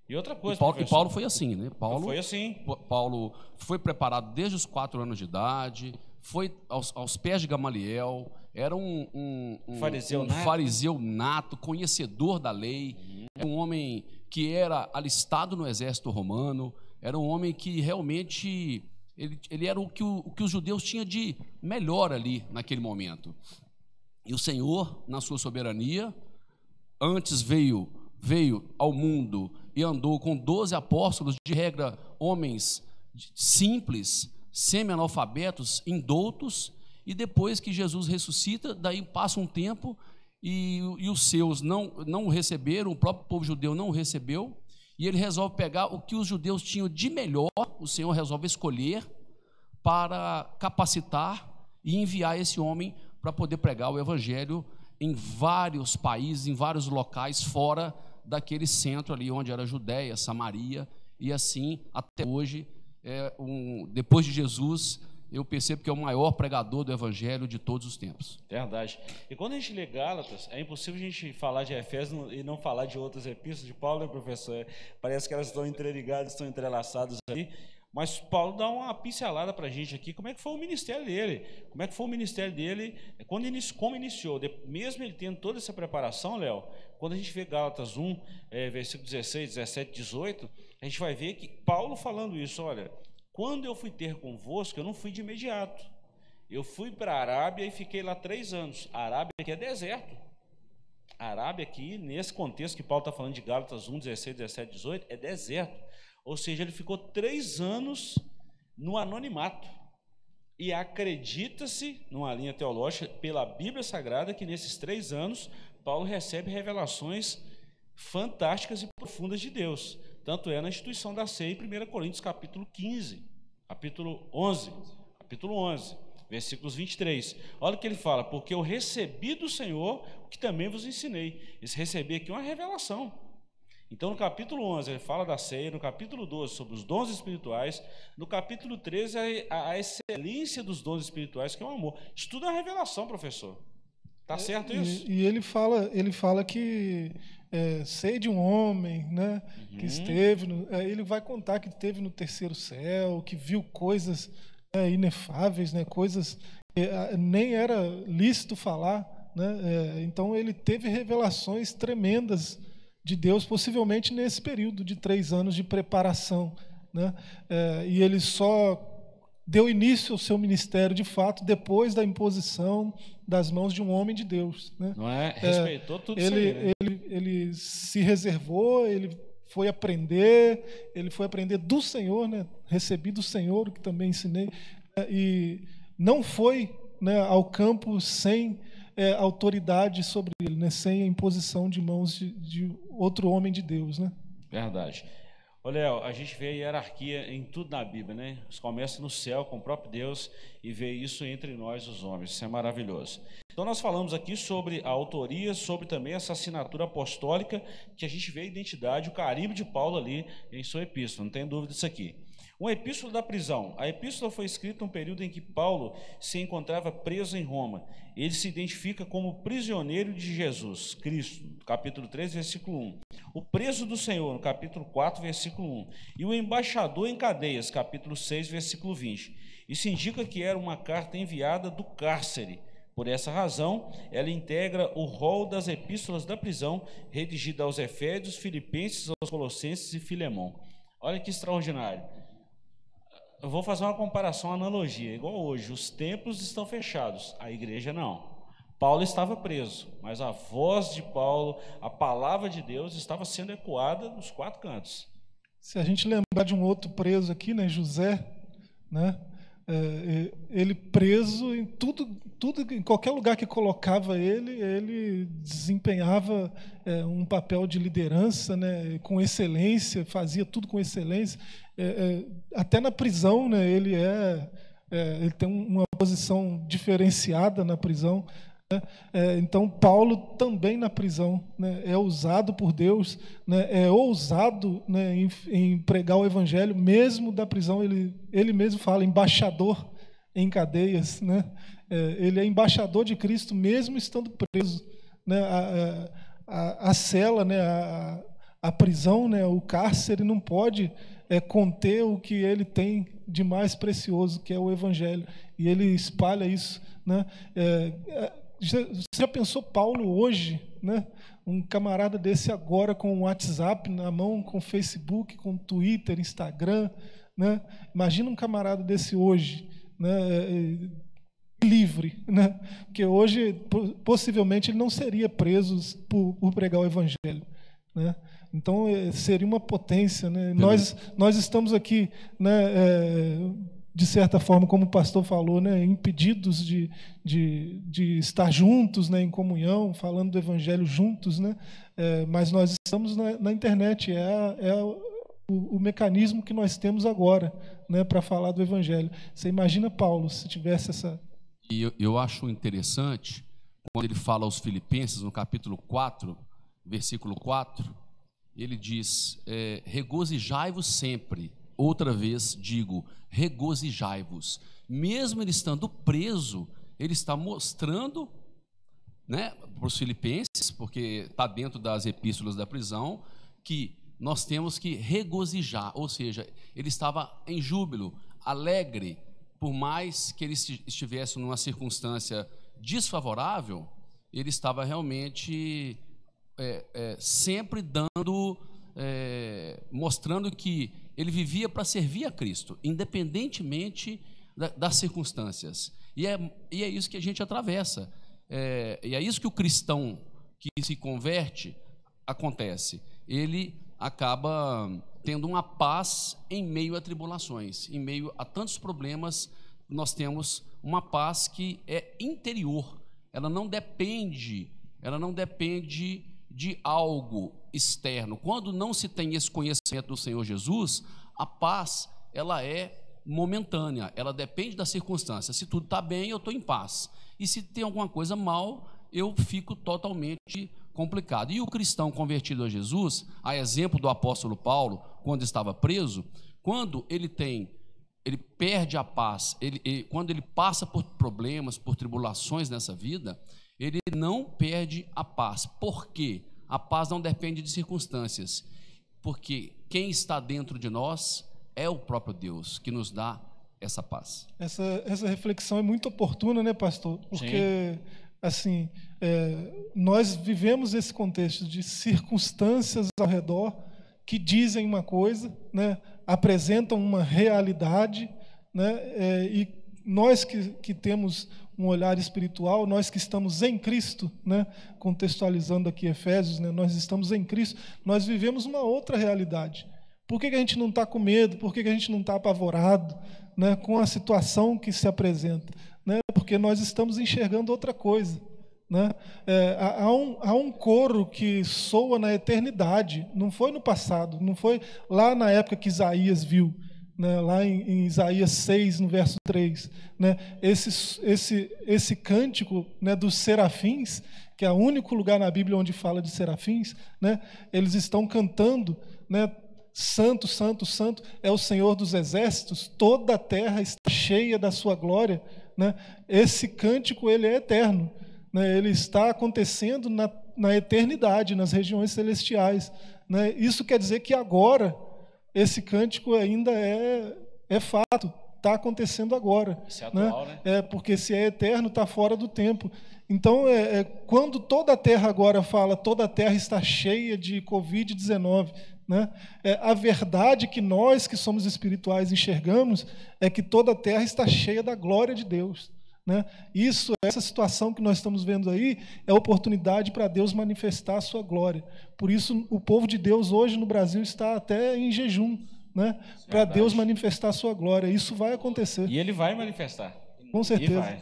E outra coisa, e Paulo, e Paulo foi assim, né? Paulo foi assim. Paulo foi preparado desde os quatro anos de idade, foi aos, aos pés de Gamaliel, era um, um, um, fariseu, um nato. fariseu, nato. conhecedor da lei, uhum. era um homem que era alistado no exército romano, era um homem que realmente ele, ele era o que, o, o que os judeus tinham de melhor ali naquele momento. E o Senhor, na sua soberania, antes veio veio ao mundo e andou com doze apóstolos, de regra, homens simples, semi-analfabetos, indoutos, e depois que Jesus ressuscita, daí passa um tempo e, e os seus não, não o receberam, o próprio povo judeu não o recebeu, e ele resolve pegar o que os judeus tinham de melhor, o Senhor resolve escolher para capacitar e enviar esse homem para poder pregar o evangelho em vários países, em vários locais fora daquele centro ali onde era Judéia, Samaria e assim até hoje, é um, depois de Jesus, eu percebo que é o maior pregador do evangelho de todos os tempos. Verdade. E quando a gente lê Gálatas, é impossível a gente falar de Efésios e não falar de outras epístolas de Paulo, né, professor? Parece que elas estão interligadas, estão entrelaçadas ali. Mas Paulo dá uma pincelada para a gente aqui, como é que foi o ministério dele, como é que foi o ministério dele, quando como iniciou, mesmo ele tendo toda essa preparação, Léo, quando a gente vê Gálatas 1, é, versículo 16, 17, 18, a gente vai ver que Paulo falando isso, olha, quando eu fui ter convosco, eu não fui de imediato, eu fui para a Arábia e fiquei lá três anos, a Arábia aqui é deserto, a Arábia aqui, nesse contexto que Paulo está falando de Gálatas 1, 16, 17, 18, é deserto, ou seja, ele ficou três anos no anonimato. E acredita-se, numa linha teológica, pela Bíblia Sagrada, que nesses três anos, Paulo recebe revelações fantásticas e profundas de Deus. Tanto é na instituição da ceia, em 1 Coríntios capítulo 15, capítulo 11, capítulo 11, versículos 23. Olha o que ele fala, porque eu recebi do Senhor o que também vos ensinei. Esse receber aqui é uma revelação. Então, no capítulo 11, ele fala da ceia, no capítulo 12, sobre os dons espirituais, no capítulo 13, a, a excelência dos dons espirituais, que é o amor. Isso tudo é revelação, professor. Tá certo isso? E, e ele fala, ele fala que é, sei de um homem, né, uhum. que esteve, no, é, ele vai contar que esteve no terceiro céu, que viu coisas é, inefáveis, né, coisas que é, nem era lícito falar, né, é, então ele teve revelações tremendas de Deus, possivelmente nesse período de três anos de preparação. Né? É, e ele só deu início ao seu ministério de fato depois da imposição das mãos de um homem de Deus. Né? Não é? Respeitou é, tudo ele, isso aí, né? ele, ele se reservou, ele foi aprender, ele foi aprender do Senhor, né? recebi do Senhor, o que também ensinei, é, e não foi né, ao campo sem é, autoridade sobre ele, né? sem a imposição de mãos de, de outro homem de Deus. Né? Verdade. Ô, Léo, a gente vê a hierarquia em tudo na Bíblia, né? Começa no céu com o próprio Deus e vê isso entre nós, os homens. Isso é maravilhoso. Então, nós falamos aqui sobre a autoria, sobre também essa assinatura apostólica, que a gente vê a identidade, o carimbo de Paulo ali em sua epístola, não tem dúvida disso aqui. Uma epístola da prisão. A epístola foi escrita um período em que Paulo se encontrava preso em Roma. Ele se identifica como prisioneiro de Jesus, Cristo, capítulo 3, versículo 1. O preso do Senhor, no capítulo 4, versículo 1. E o embaixador em cadeias, capítulo 6, versículo 20. Isso indica que era uma carta enviada do cárcere. Por essa razão, ela integra o rol das epístolas da prisão, redigida aos Efésios, Filipenses, aos Colossenses e Filemão. Olha que extraordinário eu vou fazer uma comparação, uma analogia. Igual hoje, os templos estão fechados, a igreja não. Paulo estava preso, mas a voz de Paulo, a palavra de Deus estava sendo ecoada nos quatro cantos. Se a gente lembrar de um outro preso aqui, né, José, né, é, é, ele preso em tudo, tudo, em qualquer lugar que colocava ele, ele desempenhava é, um papel de liderança, né, com excelência, fazia tudo com excelência. É, é, até na prisão, né, ele é, é, ele tem uma posição diferenciada na prisão. Né? então Paulo também na prisão né, é usado por Deus, né, é ousado né, em, em, pregar o evangelho mesmo da prisão. Ele ele mesmo fala embaixador em cadeias, né? ele é embaixador de Cristo mesmo estando preso. Né? A, a, a cela, a, a prisão, o cárcere não pode é, conter o que ele tem de mais precioso, que é o Evangelho. E ele espalha isso. Né? É, é já, já pensou Paulo hoje, né? um camarada desse agora com o WhatsApp na mão, com Facebook, com Twitter, Instagram. Né? Imagina um camarada desse hoje, né? É, livre, né? porque hoje possivelmente ele não seria preso por, por pregar o Evangelho. Né? Então eh, seria uma potência. Né? Nós, nós estamos aqui, né, é, de certa forma, como o pastor falou, né, impedidos de, de, de estar juntos né, em comunhão, falando do evangelho juntos, né? É, mas nós estamos na, na internet, é, é o, o, mecanismo que nós temos agora né, para falar do evangelho. Você imagina Paulo se tivesse essa E eu, eu acho interessante quando ele fala aos Filipenses, no capítulo 4, versículo 4, ele diz: é, regozijai-vos sempre. Outra vez digo, regozijai-vos. Mesmo ele estando preso, ele está mostrando né, para os filipenses, porque está dentro das epístolas da prisão, que nós temos que regozijar, ou seja, ele estava em júbilo, alegre, por mais que ele estivesse numa circunstância desfavorável, ele estava realmente é, é, sempre dando, é, mostrando que ele vivia para servir a Cristo, independentemente da, das circunstâncias. E é, e é isso que a gente atravessa. É, e é isso que o cristão que se converte acontece. Ele acaba tendo uma paz em meio a tribulações, em meio a tantos problemas, nós temos uma paz que é interior. Ela não depende, ela não depende de algo externo. Quando não se tem esse conhecimento do Senhor Jesus, a paz ela é momentânea, ela depende da circunstância. Se tudo está bem, eu estou em paz. E se tem alguma coisa mal, eu fico totalmente complicado. E o cristão convertido a Jesus, a exemplo do apóstolo Paulo, quando estava preso, quando ele tem, ele perde a paz, ele, ele, quando ele passa por problemas, por tribulações nessa vida, ele não perde a paz. Por quê? A paz não depende de circunstâncias, porque quem está dentro de nós é o próprio Deus que nos dá essa paz. Essa, essa reflexão é muito oportuna, né, pastor? Porque Sim assim, é, nós vivemos esse contexto de circunstâncias ao redor que dizem uma coisa, né, apresentam uma realidade, né, é, e nós que, que temos um olhar espiritual, nós que estamos em Cristo, né, contextualizando aqui Efésios, né, nós estamos em Cristo, nós vivemos uma outra realidade. Por que, que a gente não está com medo? Por que, que a gente não está apavorado né, com a situação que se apresenta? né? porque nós estamos enxergando outra coisa. Né? É, há, um, há um coro que soa na eternidade, não foi no passado, não foi lá na época que Isaías viu, né? lá em, em, Isaías 6, no verso 3. Né? Esse, esse, esse cântico né, dos serafins, que é o único lugar na Bíblia onde fala de serafins, né? eles estão cantando, né? Santo, Santo, Santo é o Senhor dos exércitos, toda a terra está cheia da sua glória. Né? Esse cântico ele é eterno, né? ele está acontecendo na, na eternidade, nas regiões celestiais. Né? Isso quer dizer que agora esse cântico ainda é, é fato, está acontecendo agora. Isso é atual, né? né? É, porque se é eterno, está fora do tempo. Então, é, é, quando toda a terra agora fala, toda a terra está cheia de Covid-19, né? É, a verdade que nós que somos espirituais enxergamos é que toda a terra está cheia da glória de Deus. Né? Isso, essa situação que nós estamos vendo aí, é oportunidade para Deus manifestar a sua glória. Por isso, o povo de Deus hoje no Brasil está até em jejum, né? para Deus manifestar a sua glória. Isso vai acontecer. E Ele vai manifestar. Com certeza.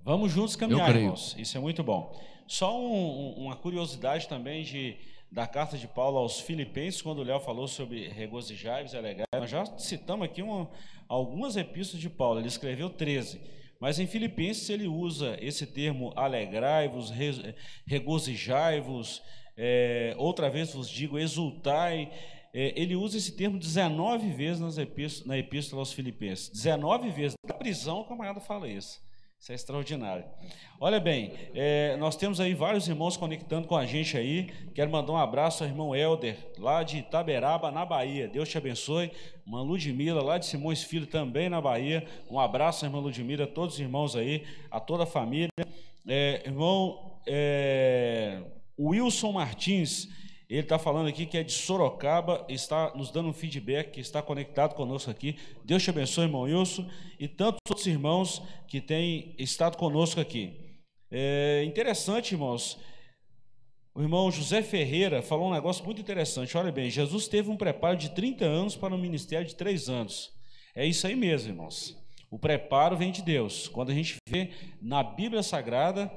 Vamos juntos caminhar, irmãos. Isso é muito bom. Só um, uma curiosidade também de da carta de Paulo aos Filipenses, quando o Léo falou sobre regozijai-vos e alegrai. Nós já citamos aqui uma, algumas epístolas de Paulo, ele escreveu 13. Mas em Filipenses ele usa esse termo alegrai-vos, regozijai-vos, é, outra vez vos digo exultai. É, ele usa esse termo 19 vezes nas epístolas, na epístola aos Filipenses. 19 vezes. Na prisão, o camarada fala isso. Isso é extraordinário. Olha bem, é, nós temos aí vários irmãos conectando com a gente aí. Quero mandar um abraço ao irmão Helder, lá de Itaberaba, na Bahia. Deus te abençoe. Irmã Ludmila, lá de Simões Filho, também na Bahia. Um abraço, irmã Ludmila, a todos os irmãos aí, a toda a família. É, irmão é, Wilson Martins, ele está falando aqui que é de Sorocaba, está nos dando um feedback, que está conectado conosco aqui. Deus te abençoe, irmão Wilson, e tantos outros irmãos que têm estado conosco aqui. É interessante, irmãos. O irmão José Ferreira falou um negócio muito interessante. Olha bem, Jesus teve um preparo de 30 anos para um ministério de 3 anos. É isso aí mesmo, irmãos. O preparo vem de Deus. Quando a gente vê na Bíblia Sagrada,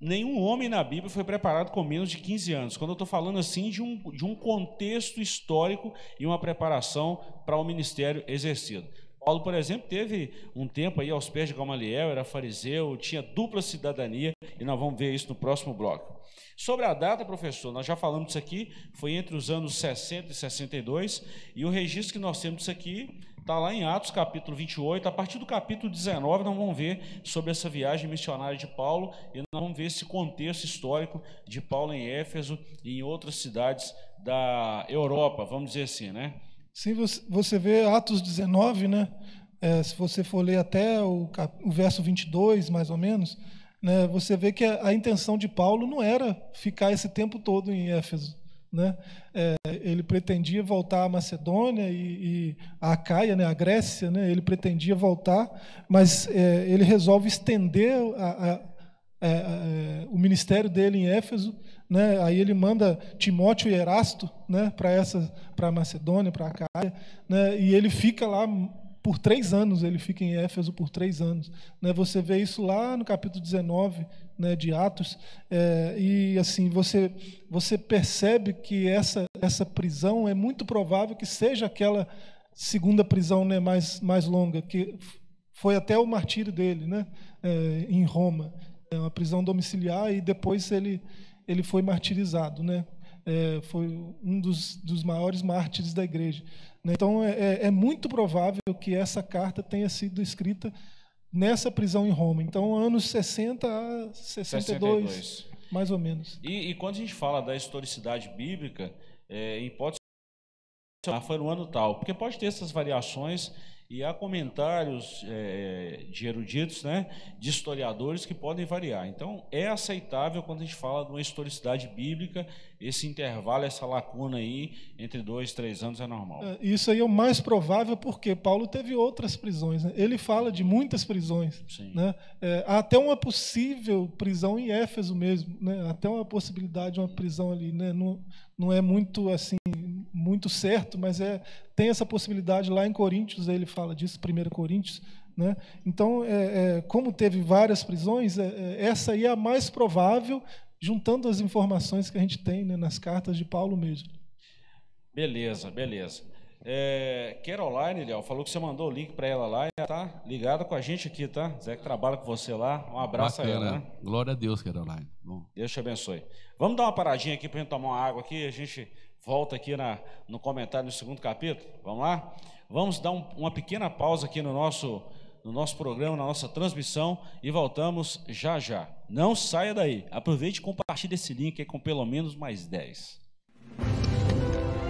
nenhum homem na Bíblia foi preparado com menos de 15 anos. Quando eu estou falando assim de um, de um contexto histórico e uma preparação para o ministério exercido. Paulo, por exemplo, teve um tempo aí aos pés de Gamaliel, era fariseu, tinha dupla cidadania, e nós vamos ver isso no próximo bloco. Sobre a data, professor, nós já falamos disso aqui, foi entre os anos 60 e 62, e o registro que nós temos disso aqui está lá em Atos, capítulo 28. A partir do capítulo 19, nós vamos ver sobre essa viagem missionária de Paulo, e nós vamos ver esse contexto histórico de Paulo em Éfeso e em outras cidades da Europa, vamos dizer assim, né? Sim, você vê Atos 19, né? É, se você for ler até o, o verso 22, mais ou menos, né, você vê que a, a, intenção de Paulo não era ficar esse tempo todo em Éfeso. Né? É, ele pretendia voltar à Macedônia e, e a Caia, né, a Grécia, né, ele pretendia voltar, mas é, ele resolve estender a, a, a, é, o ministério dele em Éfeso né? Aí ele manda Timóteo e Erasto, né, para essa, para Macedônia, para a Caia, né? E ele fica lá por três anos. Ele fica em Éfeso por três anos. Né? Você vê isso lá no capítulo 19 né, de Atos. É, e assim você você percebe que essa essa prisão é muito provável que seja aquela segunda prisão né, mais mais longa que foi até o martírio dele, né, é, em Roma, é uma prisão domiciliar e depois ele ele foi martirizado, né? É, foi um dos, dos maiores mártires da igreja. Né? Então, é, é, é muito provável que essa carta tenha sido escrita nessa prisão em Roma. Então, anos 60 a 62, 62. mais ou menos. E, e, quando a gente fala da historicidade bíblica, é, em hipótese foi no ano tal, porque pode ter essas variações e há comentários é, de eruditos, né, de historiadores que podem variar. Então, é aceitável quando a gente fala de uma historicidade bíblica, esse intervalo, essa lacuna aí entre dois, três anos é normal. É, isso aí é o mais provável porque Paulo teve outras prisões. Né? Ele fala de muitas prisões. Né? É, há até uma possível prisão em Éfeso mesmo, né? até uma possibilidade de uma prisão ali. Né? Não é muito assim muito certo, mas é, tem essa possibilidade lá em Coríntios, ele fala disso, 1 Coríntios. Né? Então, é, é, como teve várias prisões, é, é, essa aí é a mais provável, juntando as informações que a gente tem né, nas cartas de Paulo mesmo. Beleza, beleza. É, Caroline, Léo, falou que você mandou o link para ela lá e tá ligada com a gente aqui, tá? Zé que trabalha com você lá. Um abraço Bacana. a ela, né? Glória a Deus, Caroline. Bom. Deus te abençoe. Vamos dar uma paradinha aqui para gente tomar uma água aqui. A gente volta aqui na, no comentário do segundo capítulo. Vamos lá? Vamos dar um, uma pequena pausa aqui no nosso, no nosso programa, na nossa transmissão e voltamos já já. Não saia daí. Aproveite e compartilhe esse link com pelo menos mais 10.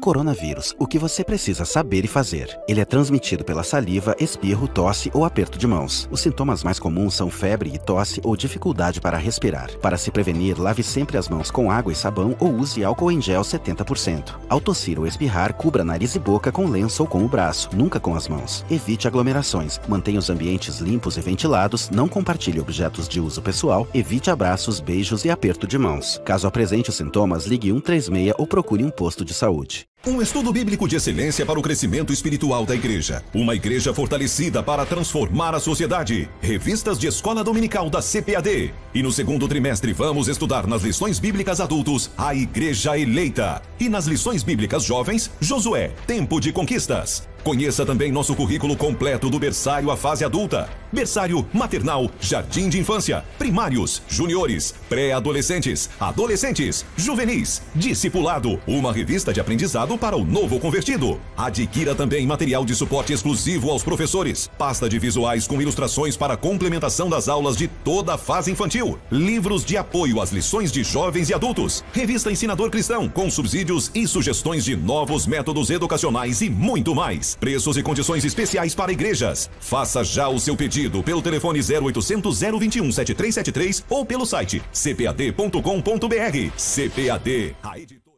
Coronavírus, o que você precisa saber e fazer. Ele é transmitido pela saliva, espirro, tosse ou aperto de mãos. Os sintomas mais comuns são febre e tosse ou dificuldade para respirar. Para se prevenir, lave sempre as mãos com água e sabão ou use álcool em gel 70%. Ao tossir ou espirrar, cubra nariz e boca com lenço ou com o braço, nunca com as mãos. Evite aglomerações, mantenha os ambientes limpos e ventilados, não compartilhe objetos de uso pessoal, evite abraços, beijos e aperto de mãos. Caso apresente os sintomas, ligue 136 ou procure um posto de saúde. Um estudo bíblico de excelência para o crescimento espiritual da igreja. Uma igreja fortalecida para transformar a sociedade. Revistas de escola dominical da CPAD. E no segundo trimestre vamos estudar nas lições bíblicas adultos a igreja eleita. E nas lições bíblicas jovens, Josué, tempo de conquistas. Conheça também nosso currículo completo do berçário à fase adulta, berçário maternal, jardim de infância, primários, juniores, pré-adolescentes, adolescentes, juvenis, discipulado, uma revista de aprendizado para o novo convertido. Adquira também material de suporte exclusivo aos professores, pasta de visuais com ilustrações para complementação das aulas de toda a fase infantil, livros de apoio às lições de jovens e adultos, revista Ensinador Cristão com subsídios e sugestões de novos métodos educacionais e muito mais. Preços e condições especiais para igrejas. Faça já o seu pedido pelo telefone 0800 021 7373 ou pelo site cpad.com.br. CPAD, a editora.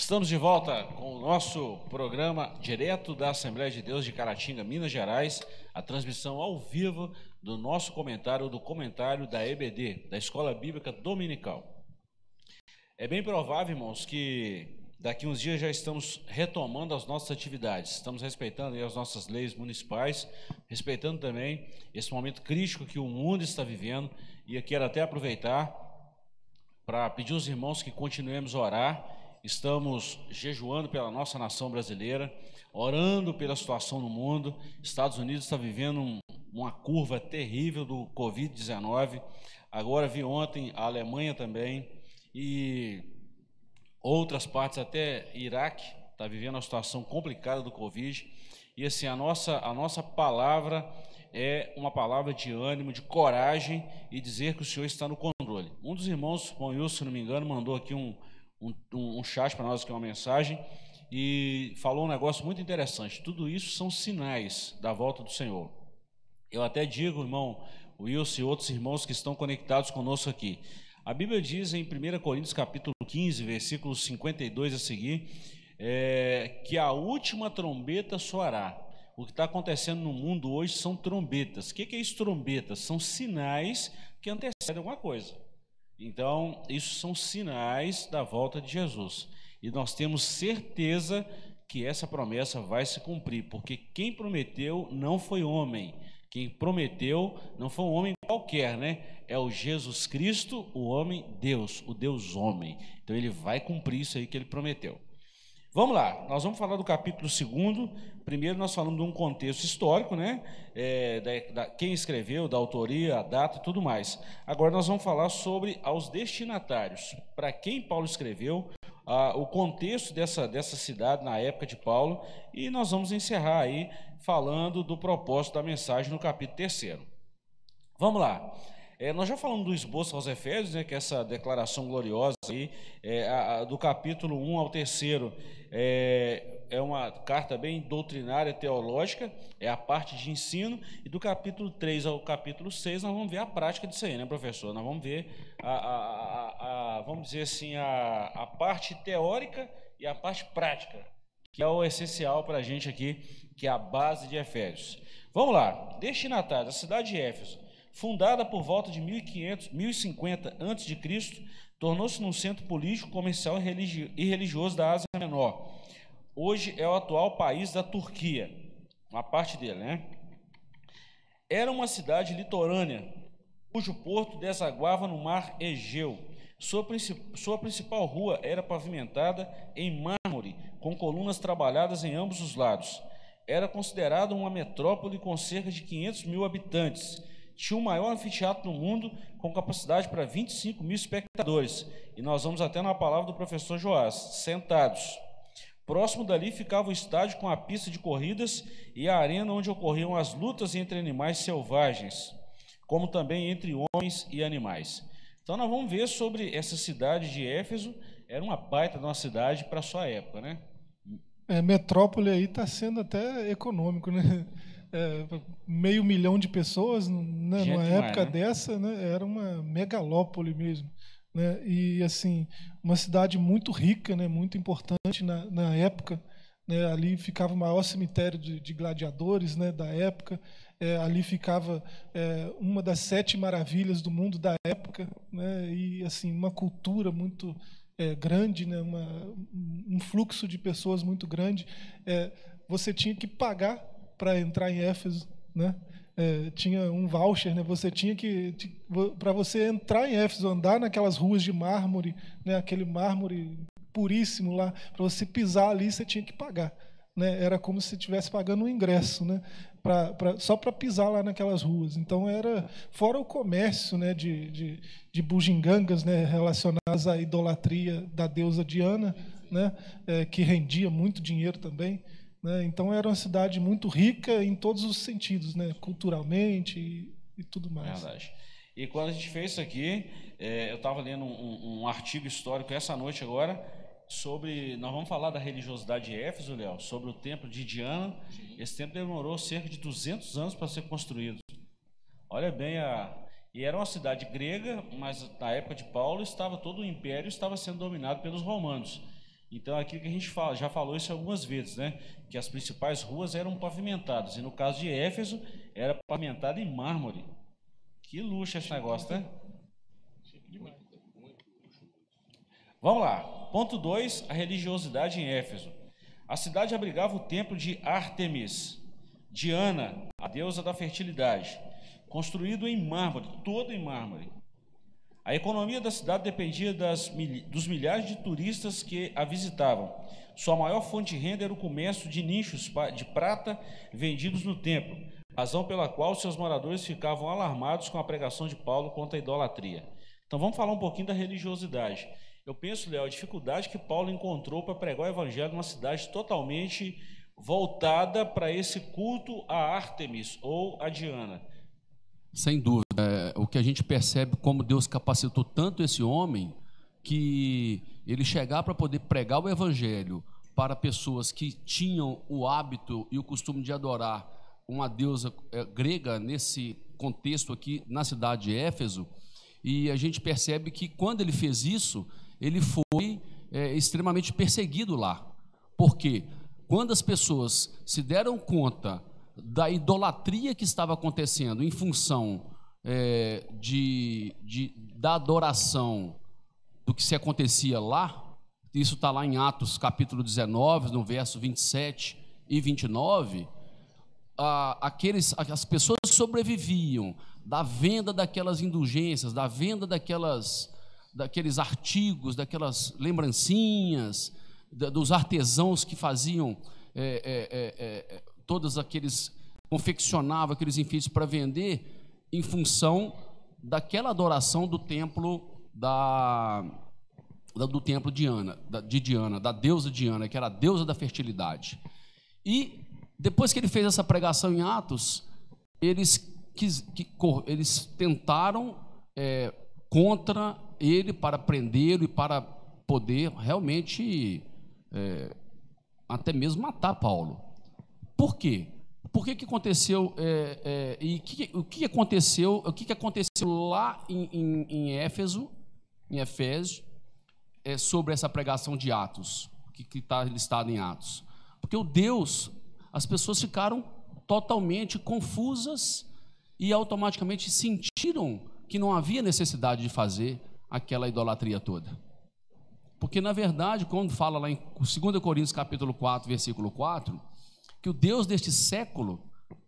Estamos de volta com o nosso programa direto da Assembleia de Deus de Caratinga, Minas Gerais, a transmissão ao vivo do nosso comentário, do comentário da EBD, da Escola Bíblica Dominical. É bem provável, irmãos, que daqui uns dias já estamos retomando as nossas atividades, estamos respeitando as nossas leis municipais, respeitando também esse momento crítico que o mundo está vivendo, e eu quero até aproveitar para pedir aos irmãos que continuemos a orar estamos jejuando pela nossa nação brasileira, orando pela situação no mundo. Estados Unidos está vivendo um, uma curva terrível do Covid-19. Agora vi ontem a Alemanha também e outras partes, até Iraque, está vivendo uma situação complicada do Covid. E assim, a nossa, a nossa palavra é uma palavra de ânimo, de coragem e dizer que o Senhor está no controle. Um dos irmãos, Bom Wilson, se não me engano, mandou aqui um, um, um chat para nós, que é uma mensagem, e falou um negócio muito interessante. Tudo isso são sinais da volta do Senhor. Eu até digo, irmão Wilson e outros irmãos que estão conectados conosco aqui. A Bíblia diz em 1 Coríntios capítulo 15, versículo 52 a seguir, é, que a última trombeta soará. O que está acontecendo no mundo hoje são trombetas. O que, que é isso, trombetas? São sinais que antecedem alguma coisa. Então, isso são sinais da volta de Jesus. E nós temos certeza que essa promessa vai se cumprir, porque quem prometeu não foi homem. Quem prometeu não foi um homem qualquer, né? É o Jesus Cristo, o homem Deus, o Deus homem. Então ele vai cumprir isso aí que ele prometeu. Vamos lá, nós vamos falar do capítulo 2. Primeiro, nós falamos de um contexto histórico, né? É, da, da, quem escreveu, da autoria, a data e tudo mais. Agora, nós vamos falar sobre aos destinatários. Para quem Paulo escreveu, o contexto dessa, dessa cidade na época de Paulo. E nós vamos encerrar aí falando do propósito da mensagem no capítulo 3. Vamos lá. É, nós já falamos do esboço aos Efésios, né, que é essa declaração gloriosa aí, é, a, a, do capítulo 1 ao 3 é, é uma carta bem doutrinária, teológica, é a parte de ensino, e do capítulo 3 ao capítulo 6 nós vamos ver a prática disso aí, né, professor? Nós vamos ver, a, a, vamos dizer assim, a, a parte teórica e a parte prática, que é o essencial para a gente aqui, que é a base de Efésios. Vamos lá, destinatário, a cidade de Éfeso Fundada por volta de 1500, 1050 a.C., tornou-se num centro político, comercial e religioso da Ásia Menor. Hoje é o atual país da Turquia, uma parte dele, né? Era uma cidade litorânea, cujo porto desaguava no mar Egeu. Sua, sua principal rua era pavimentada em mármore, com colunas trabalhadas em ambos os lados. Era considerada uma metrópole com cerca de 500 mil habitantes tinha o maior anfiteatro no mundo, com capacidade para 25 mil espectadores. E nós vamos até na palavra do professor Joás, sentados. Próximo dali ficava o estádio com a pista de corridas e a arena onde ocorriam as lutas entre animais selvagens, como também entre homens e animais. Então nós vamos ver sobre essa cidade de Éfeso, era uma baita de uma cidade para sua época, né? É, metrópole aí está sendo até econômico, né? é, meio milhão de pessoas, né, numa época né? dessa, né, era uma megalópole mesmo. Né, e assim, uma cidade muito rica, né, muito importante na, na época. Né, ali ficava o maior cemitério de, de gladiadores né, da época. É, ali ficava é, uma das sete maravilhas do mundo da época. Né, e assim, uma cultura muito é, grande, né, uma, um fluxo de pessoas muito grande. É, você tinha que pagar para entrar em Éfeso, né? É, tinha um voucher, né? Você tinha que para você entrar em Éfeso, andar naquelas ruas de mármore, né? Aquele mármore puríssimo lá, para você pisar ali, você tinha que pagar, né? Era como se estivesse pagando um ingresso, né? Pra, pra, só para pisar lá naquelas ruas. Então era fora o comércio, né? De, de, de bugigangas, né? Relacionadas à idolatria da deusa Diana, né? É, que rendia muito dinheiro também. Né? Então era uma cidade muito rica em todos os sentidos, né? culturalmente e, e tudo mais. Verdade. E quando a gente fez isso aqui, é, eu estava lendo um, um, artigo histórico essa noite agora sobre. Nós vamos falar da religiosidade de Éfeso, Léo, sobre o templo de Diana. Sim. Esse templo demorou cerca de 200 anos para ser construído. Olha bem a. E era uma cidade grega, mas na época de Paulo estava todo o império estava sendo dominado pelos romanos. Então, aquilo que a gente fala, já falou isso algumas vezes, né? Que as principais ruas eram pavimentadas. E no caso de Éfeso, era pavimentada em mármore. Que luxo esse negócio, né? Vamos lá. Ponto 2, a religiosidade em Éfeso. A cidade abrigava o templo de Ártemis, Diana, a deusa da fertilidade, construído em mármore, todo em mármore. A economia da cidade dependia das, dos milhares de turistas que a visitavam. Sua maior fonte de renda era o comércio de nichos de prata vendidos no templo, razão pela qual seus moradores ficavam alarmados com a pregação de Paulo contra a idolatria. Então vamos falar um pouquinho da religiosidade. Eu penso, Léo, a dificuldade que Paulo encontrou para pregar o evangelho numa cidade totalmente voltada para esse culto a Ártemis ou a Diana. Sem dúvida. É, o que a gente percebe como Deus capacitou tanto esse homem que ele chegar para poder pregar o evangelho para pessoas que tinham o hábito e o costume de adorar uma deusa é, grega nesse contexto aqui na cidade de Éfeso, e a gente percebe que quando ele fez isso, ele foi é, extremamente perseguido lá. Porque quando as pessoas se deram conta da idolatria que estava acontecendo em função é, de, de, da adoração do que se acontecia lá, isso está lá em Atos capítulo 19, no verso 27 e 29, a, aqueles, as pessoas sobreviviam da venda daquelas indulgências, da venda daquelas, daqueles artigos, daquelas lembrancinhas, da, dos artesãos que faziam é, é, é, é todos aqueles confeccionavam aqueles enfeites para vender em função daquela adoração do templo da, da do templo de Diana, da, de Diana, da deusa Diana, que era a deusa da fertilidade. E depois que ele fez essa pregação em Atos, eles, quis, que, eles tentaram é, contra ele para prendê-lo e para poder realmente é, até mesmo matar Paulo. Por quê? Por que, que aconteceu é, é, e que, o que aconteceu? O que, que aconteceu lá em, em, em Éfeso, em Efésio, é, sobre essa pregação de Atos, que está listado em Atos? Porque o Deus, as pessoas ficaram totalmente confusas e automaticamente sentiram que não havia necessidade de fazer aquela idolatria toda. Porque na verdade, quando fala lá em 2 Coríntios capítulo 4, versículo 4, que o Deus deste século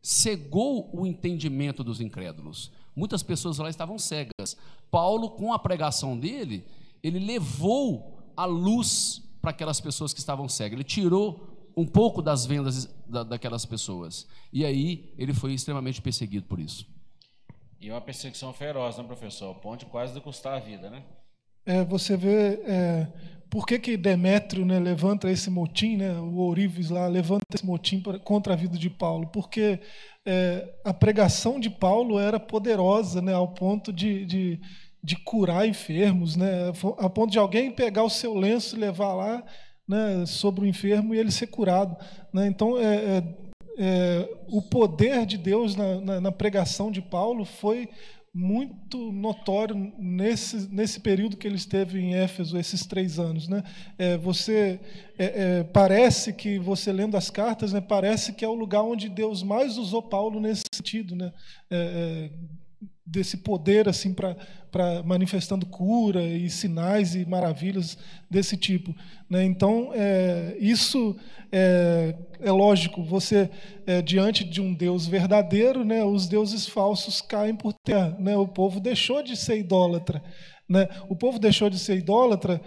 cegou o entendimento dos incrédulos. Muitas pessoas lá estavam cegas. Paulo, com a pregação dele, ele levou a luz para aquelas pessoas que estavam cegas. Ele tirou um pouco das vendas da, daquelas pessoas. E aí ele foi extremamente perseguido por isso. E uma perseguição feroz, né, professor? O ponto quase de custar a vida, né? É, você vê é, por que, que Demétrio né, levanta esse motim, né, o Ourives lá levanta esse motim pra, contra a vida de Paulo, porque é, a pregação de Paulo era poderosa né, ao ponto de, de, de, curar enfermos, né, a ponto de alguém pegar o seu lenço e levar lá né, sobre o enfermo e ele ser curado. Né, então, é, é, é o poder de Deus na, na, na pregação de Paulo foi muito notório nesse, nesse período que ele esteve em Éfeso, esses três anos. Né? É, você é, é, Parece que, você lendo as cartas, né, parece que é o lugar onde Deus mais usou Paulo nesse sentido. Né? Desse poder assim para manifestando cura e sinais e maravilhas desse tipo né? então é, isso é, é, lógico você é, diante de um Deus verdadeiro né os deuses falsos caem por terra né o povo deixou de ser idólatra né o povo deixou de ser idólatra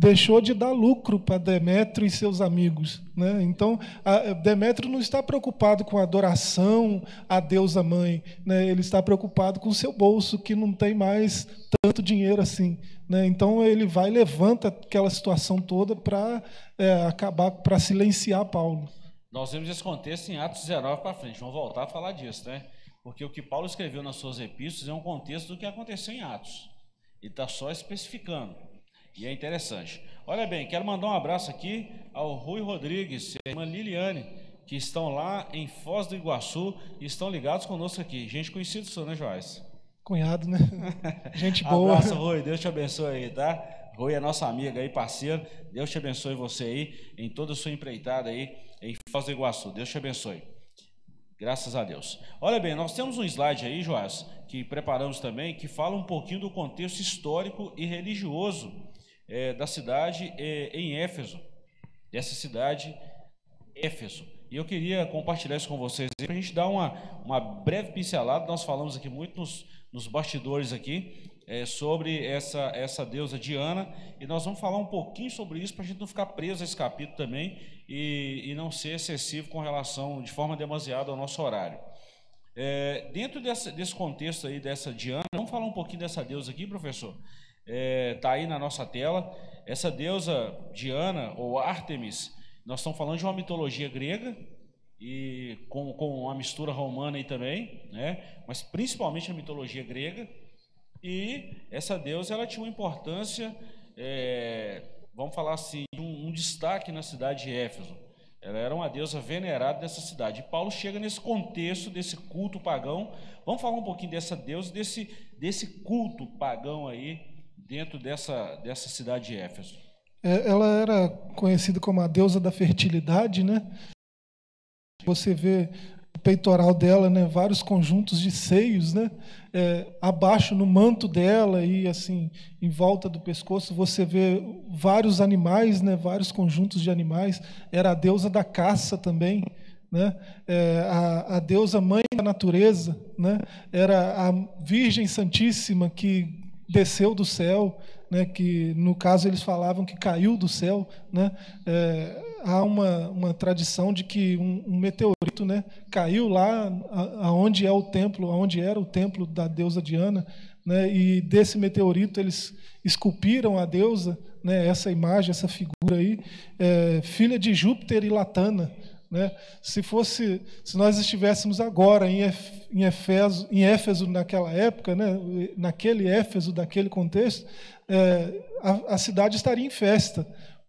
deixou de dar lucro para Demétrio e seus amigos. Né? Então, Demétrio não está preocupado com a adoração à deusa mãe, né? ele está preocupado com o seu bolso, que não tem mais tanto dinheiro assim. Né? Então, ele vai e levanta aquela situação toda para é, acabar, para silenciar Paulo. Nós vemos esse contexto em Atos 19 para frente, vamos voltar a falar disso, né? Porque o que Paulo escreveu nas suas epístolas é um contexto do que aconteceu em Atos. Ele está só especificando. E é interessante. Olha bem, quero mandar um abraço aqui ao Rui Rodrigues e a irmã Liliane, que estão lá em Foz do Iguaçu e estão ligados conosco aqui. Gente conhecida sua, né, Joás? Cunhado, né? Gente boa. Abraço, Rui. Deus te abençoe aí, tá? Rui é nossa amiga aí, parceira. Deus te abençoe você aí, em toda a sua empreitada aí, em Foz do Iguaçu. Deus te abençoe. Graças a Deus. Olha bem, nós temos um slide aí, Joás, que preparamos também, que fala um pouquinho do contexto histórico e religioso é, da cidade é, em Éfeso, dessa cidade, Éfeso. E eu queria compartilhar isso com vocês para a gente dar uma, uma breve pincelada. Nós falamos aqui muito nos, nos bastidores aqui é, sobre essa, essa deusa Diana e nós vamos falar um pouquinho sobre isso para a gente não ficar preso a esse capítulo também e, e não ser excessivo com relação, de forma demasiada, ao nosso horário. É, dentro desse, desse contexto aí dessa Diana, vamos falar um pouquinho dessa deusa aqui, professor? Está é, tá aí na nossa tela. Essa deusa Diana, ou Artemis, nós estamos falando de uma mitologia grega e com, com uma mistura romana aí também, né? mas principalmente a mitologia grega. E essa deusa ela tinha uma importância, é, vamos falar assim, um, um, destaque na cidade de Éfeso. Ela era uma deusa venerada dessa cidade. E Paulo chega nesse contexto desse culto pagão. Vamos falar um pouquinho dessa deusa, desse, desse culto pagão aí dentro dessa, dessa cidade de Éfeso. É, ela era conhecida como a deusa da fertilidade, né? Você vê o peitoral dela, né? Vários conjuntos de seios, né? É, abaixo no manto dela e assim em volta do pescoço você vê vários animais, né? Vários conjuntos de animais. Era a deusa da caça também. Né? É, a, a, deusa mãe da natureza, né? era a Virgem Santíssima que desceu do céu, né, que no caso eles falavam que caiu do céu, né, é, há uma, uma tradição de que um, um meteorito, né, caiu lá aonde é o templo, aonde era o templo da deusa Diana, né, e desse meteorito eles esculpiram a deusa, né, essa imagem, essa figura aí, é, filha de Júpiter e Latana, né? Se fosse, se nós estivéssemos agora em, em, Éfeso, naquela época, né? naquele Éfeso daquele contexto, é, a, a, cidade estaria em festa,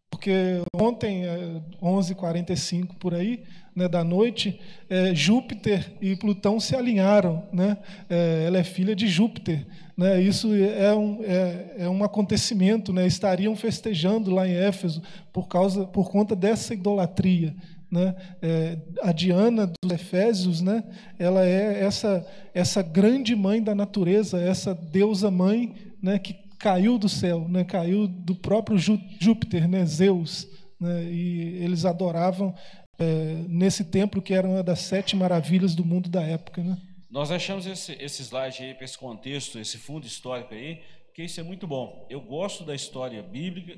porque ontem, é, 11h45 por aí, né, da noite, é, Júpiter e Plutão se alinharam. Né? É, ela é filha de Júpiter. Né? Isso é um, é, é um acontecimento. Né? Estariam festejando lá em Éfeso por, causa, por conta dessa idolatria. Né? É, a Diana dos Efésios, né? ela é essa, essa grande mãe da natureza, essa deusa mãe né? que caiu do céu, né? caiu do próprio Júpiter, né? Zeus. Né? E eles adoravam é, nesse templo que era uma das sete maravilhas do mundo da época. Né? Nós achamos esse, esse slide aí para esse contexto, esse fundo histórico aí, porque isso é muito bom. Eu gosto da história bíblica,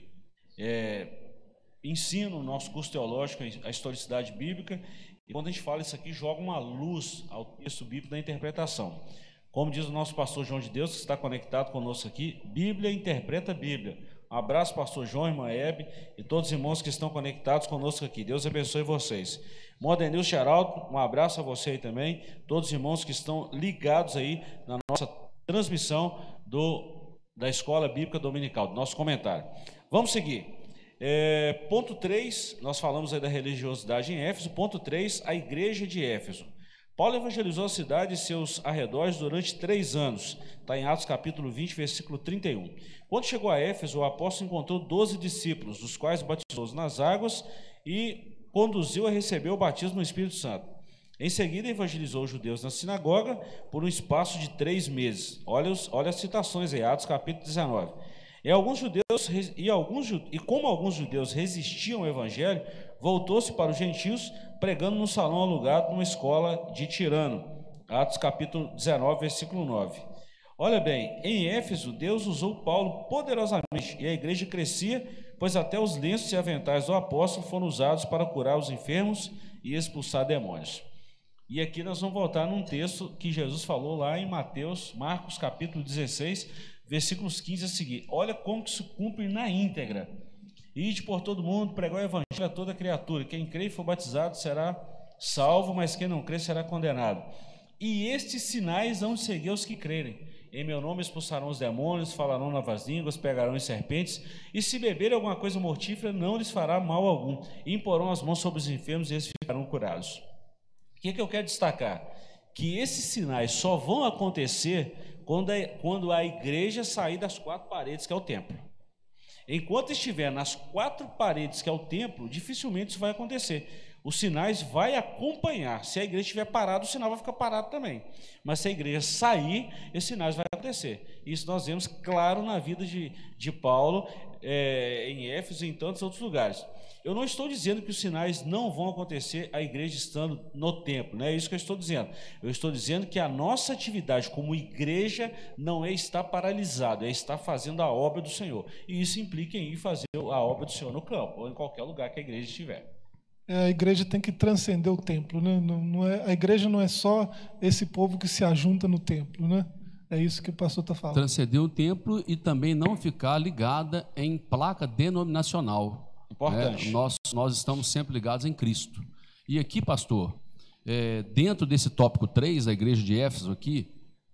é, ensino o nosso curso teológico, a historicidade bíblica, e quando a gente fala isso aqui, joga uma luz ao texto bíblico da interpretação. Como diz o nosso pastor João de Deus, que está conectado conosco aqui, Bíblia interpreta Bíblia. Um abraço, pastor João, irmã Hebe e todos os irmãos que estão conectados conosco aqui. Deus abençoe vocês. Modernil Geraldo, um abraço a você aí também, todos os irmãos que estão ligados aí na nossa transmissão do, da Escola Bíblica Dominical, do nosso comentário. Vamos seguir. É, ponto 3, nós falamos aí da religiosidade em Éfeso. Ponto 3, a igreja de Éfeso. Paulo evangelizou a cidade e seus arredores durante três anos. Está em Atos capítulo 20, versículo 31. Quando chegou a Éfeso, o apóstolo encontrou doze discípulos, dos quais batizou nas águas e conduziu a receber o batismo no Espírito Santo. Em seguida, evangelizou os judeus na sinagoga por um espaço de três meses. Olha, os, olha as citações aí, Atos capítulo 19. E alguns judeus e alguns e como alguns judeus resistiam ao evangelho, voltou-se para os gentios, pregando no salão alugado numa escola de Tirano. Atos capítulo 19, versículo 9. Olha bem, em Éfeso, Deus usou Paulo poderosamente e a igreja crescia, pois até os lenços e aventais do apóstolo foram usados para curar os enfermos e expulsar demônios. E aqui nós vamos voltar num texto que Jesus falou lá em Mateus, Marcos capítulo 16, versículos 15 a seguir. Olha como que isso cumpre na íntegra. Ide por todo mundo, pregar o evangelho a toda criatura. Quem crê e for batizado será salvo, mas quem não crê será condenado. E estes sinais vão seguir os que crerem. Em meu nome expulsarão os demônios, falarão novas línguas, pegarão as serpentes, e se beberem alguma coisa mortífera, não lhes fará mal algum. E imporão as mãos sobre os enfermos e eles ficarão curados. O que, é que eu quero destacar? Que esses sinais só vão acontecer quando a, quando a igreja sair das quatro paredes, que é o templo. Enquanto estiver nas quatro paredes que é o templo, dificilmente isso vai acontecer. Os sinais vai acompanhar. Se a igreja estiver parada, o sinal vai ficar parado também. Mas se a igreja sair, esses sinais vai acontecer. Isso nós vemos claro na vida de, de Paulo, é, em Éfeso e em tantos outros lugares. Eu não estou dizendo que os sinais não vão acontecer a igreja estando no templo, não é isso que eu estou dizendo. Eu estou dizendo que a nossa atividade como igreja não é estar paralisado, é estar fazendo a obra do Senhor. E isso implica em ir fazer a obra do Senhor no campo ou em qualquer lugar que a igreja estiver. É, a igreja tem que transcender o templo, né? Não, não é, a igreja não é só esse povo que se ajunta no templo, né? É isso que o pastor está falando. Transcender o templo e também não ficar ligada em placa denominacional. Importante. Né? Nós, nós estamos sempre ligados em Cristo. E aqui, pastor, é, dentro desse tópico 3 da igreja de Éfeso aqui,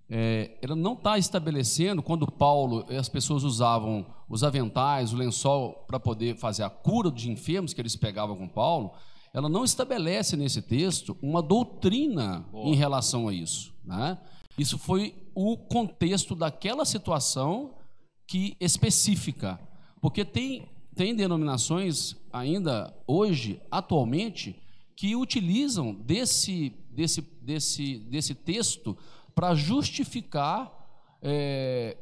é, ela não está estabelecendo, quando Paulo, as pessoas usavam os aventais, o lençol para poder fazer a cura de enfermos que eles pegavam com Paulo, ela não estabelece nesse texto uma doutrina Boa. em relação a isso. Né? Isso foi o contexto daquela situação que específica. Porque tem tem denominações ainda hoje, atualmente, que utilizam desse, desse, desse, desse texto para justificar é,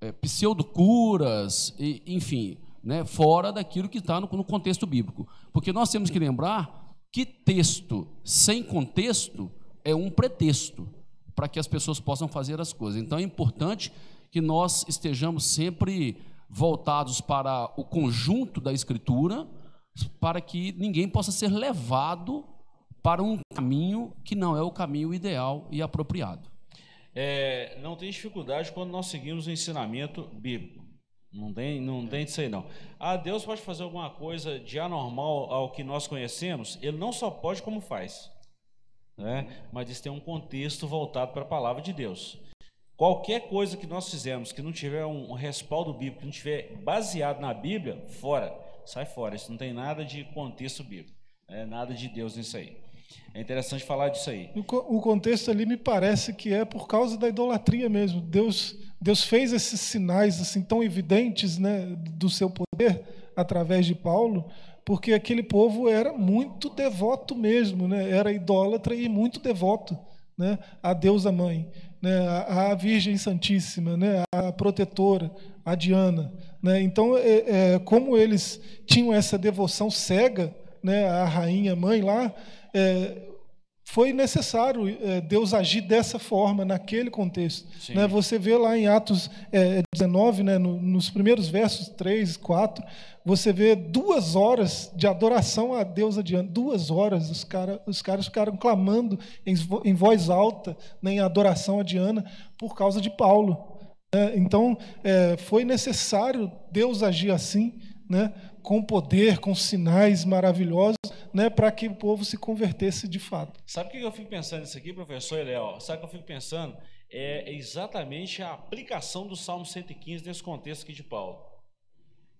é, pseudocuras, e, enfim, né, fora daquilo que está no, no contexto bíblico. Porque nós temos que lembrar que texto sem contexto é um pretexto para que as pessoas possam fazer as coisas. Então é importante que nós estejamos sempre voltados para o conjunto da Escritura, para que ninguém possa ser levado para um caminho que não é o caminho ideal e apropriado. É, não tem dificuldade quando nós seguimos o ensinamento bíblico. Não tem, não tem disso aí não. Ah, Deus pode fazer alguma coisa de anormal ao que nós conhecemos? Ele não só pode como faz. Né? Mas isso tem um contexto voltado para a palavra de Deus. Qualquer coisa que nós fizermos que não tiver um, respaldo bíblico, que não tiver baseado na Bíblia, fora, sai fora. Isso não tem nada de contexto bíblico, é nada de Deus nisso aí. É interessante falar disso aí. O contexto ali me parece que é por causa da idolatria mesmo. Deus, Deus fez esses sinais assim tão evidentes, né, do seu poder através de Paulo, porque aquele povo era muito devoto mesmo, né? Era idólatra e muito devoto, né, a Deus a Mãe né, a, a, Virgem Santíssima, né, a protetora, a Diana. Né? Então, é, é, como eles tinham essa devoção cega né, à rainha mãe lá, é, foi necessário é, Deus agir dessa forma, naquele contexto. Né? Você vê lá em Atos é, 19, né, no, nos primeiros versos 3, 4, você vê duas horas de adoração a Deus adiante. Duas horas, os, cara, os caras ficaram clamando em, em voz alta né, em adoração a Diana por causa de Paulo. É, então, é, foi necessário Deus agir assim, né, com poder, com sinais maravilhosos, né, para que o povo se convertesse de fato. Sabe o que eu fico pensando nisso aqui, professor Léo? Sabe o que eu fico pensando? É exatamente a aplicação do Salmo 115 nesse contexto aqui de Paulo.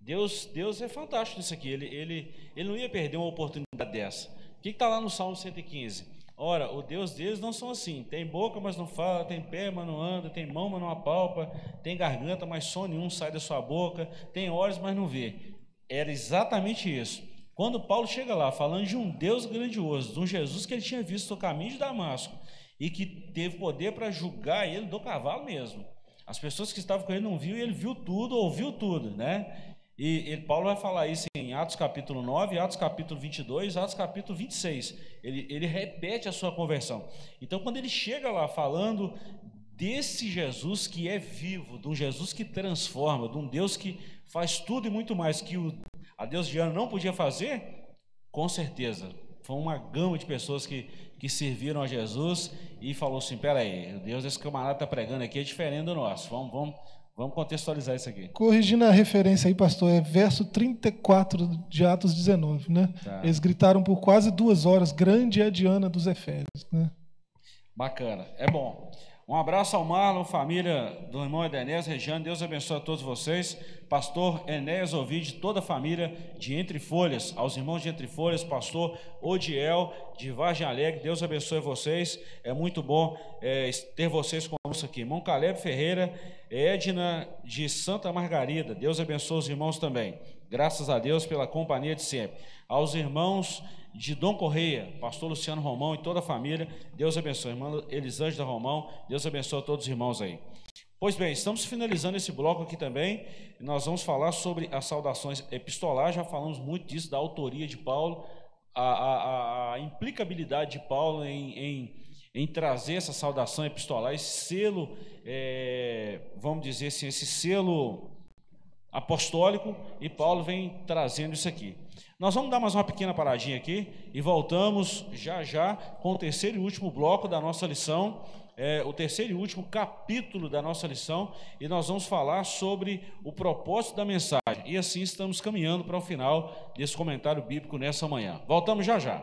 Deus, Deus é fantástico nisso aqui. Ele, ele, ele não ia perder uma oportunidade dessa. O que está lá no Salmo 115? Ora, o Deus deles não são assim. Tem boca, mas não fala, tem pé, mas não anda, tem mão, mas não apalpa, tem garganta, mas som nenhum sai da sua boca, tem olhos, mas não vê. Era exatamente isso. Quando Paulo chega lá falando de um Deus grandioso, de um Jesus que ele tinha visto no caminho de Damasco e que teve poder para julgar ele do cavalo mesmo. As pessoas que estavam com ele não viu e ele viu tudo, ouviu tudo, né? E, e, Paulo vai falar isso em Atos capítulo 9, Atos capítulo 22, Atos capítulo 26. Ele, ele repete a sua conversão. Então, quando ele chega lá falando desse Jesus que é vivo, de um Jesus que transforma, de um Deus que faz tudo e muito mais que o, a Deus de ano não podia fazer, com certeza. Foi uma gama de pessoas que, que serviram a Jesus e falou assim: peraí, o Deus desse camarada está pregando aqui é diferente do nosso. Vamos, vamos Vamos contextualizar isso aqui. Corrigindo a referência aí, pastor, é verso 34 de Atos 19, né? Tá. Eles gritaram por quase duas horas, grande é a Diana dos Efésios, né? Bacana, é bom. Um abraço ao Marlon, família do irmão Edenés, Regiane, Deus abençoe a todos vocês. Pastor Enéas Ovide, toda a família de Entre Folhas, aos irmãos de Entre Folhas, pastor Odiel, de Vargem Alegre, Deus abençoe vocês. É muito bom é, ter vocês como aqui. Irmão Caleb Ferreira, Edna de Santa Margarida. Deus abençoe os irmãos também. Graças a Deus pela companhia de sempre. Aos irmãos Dom Correia, pastor Luciano Romão e toda a família, Deus abençoe. Irmã Elisângela Romão, Deus abençoe a todos os irmãos aí. Pois bem, estamos finalizando esse bloco aqui também. Nós vamos falar sobre as saudações epistolares. Já falamos muito disso, da autoria de Paulo, a, a, a implicabilidade de Paulo em, em, em, trazer essa saudação epistolar, esse selo, é, vamos dizer assim, esse selo apostólico, e Paulo vem trazendo isso aqui. Nós vamos dar mais uma pequena paradinha aqui e voltamos já já com o terceiro e último bloco da nossa lição é, o terceiro e último capítulo da nossa lição e nós vamos falar sobre o propósito da mensagem. E assim estamos caminhando para o final desse comentário bíblico nessa manhã. Voltamos já já.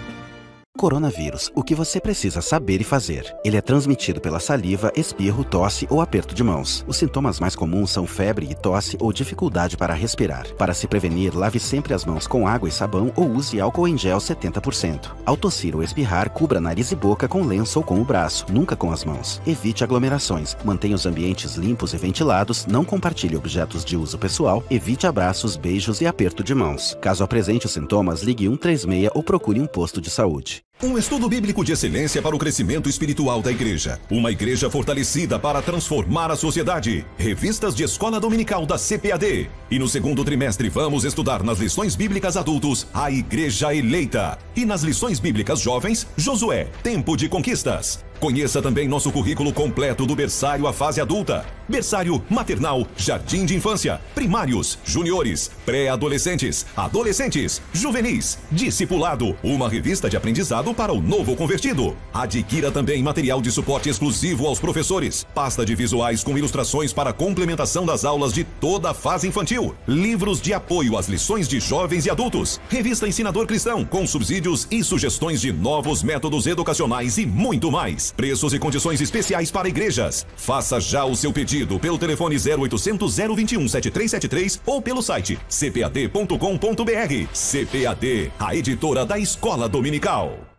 Coronavírus, o que você precisa saber e fazer. Ele é transmitido pela saliva, espirro, tosse ou aperto de mãos. Os sintomas mais comuns são febre e tosse ou dificuldade para respirar. Para se prevenir, lave sempre as mãos com água e sabão ou use álcool em gel 70%. Ao tossir ou espirrar, cubra nariz e boca com lenço ou com o braço, nunca com as mãos. Evite aglomerações, mantenha os ambientes limpos e ventilados, não compartilhe objetos de uso pessoal, evite abraços, beijos e aperto de mãos. Caso apresente os sintomas, ligue 136 ou procure um posto de saúde. Um estudo bíblico de excelência para o crescimento espiritual da igreja. Uma igreja fortalecida para transformar a sociedade. Revistas de escola dominical da CPAD. E no segundo trimestre vamos estudar nas lições bíblicas adultos a Igreja Eleita. E nas lições bíblicas jovens, Josué, Tempo de Conquistas. Conheça também nosso currículo completo do berçário à fase adulta. Berçário, maternal, jardim de infância, primários, juniores, pré-adolescentes, adolescentes, juvenis, discipulado, uma revista de aprendizado para o novo convertido. Adquira também material de suporte exclusivo aos professores, pasta de visuais com ilustrações para complementação das aulas de toda a fase infantil, livros de apoio às lições de jovens e adultos, revista Ensinador Cristão com subsídios e sugestões de novos métodos educacionais e muito mais. Preços e condições especiais para igrejas. Faça já o seu pedido pelo telefone 0800 021 7373 ou pelo site cpad.com.br. CPAD, a editora da Escola Dominical.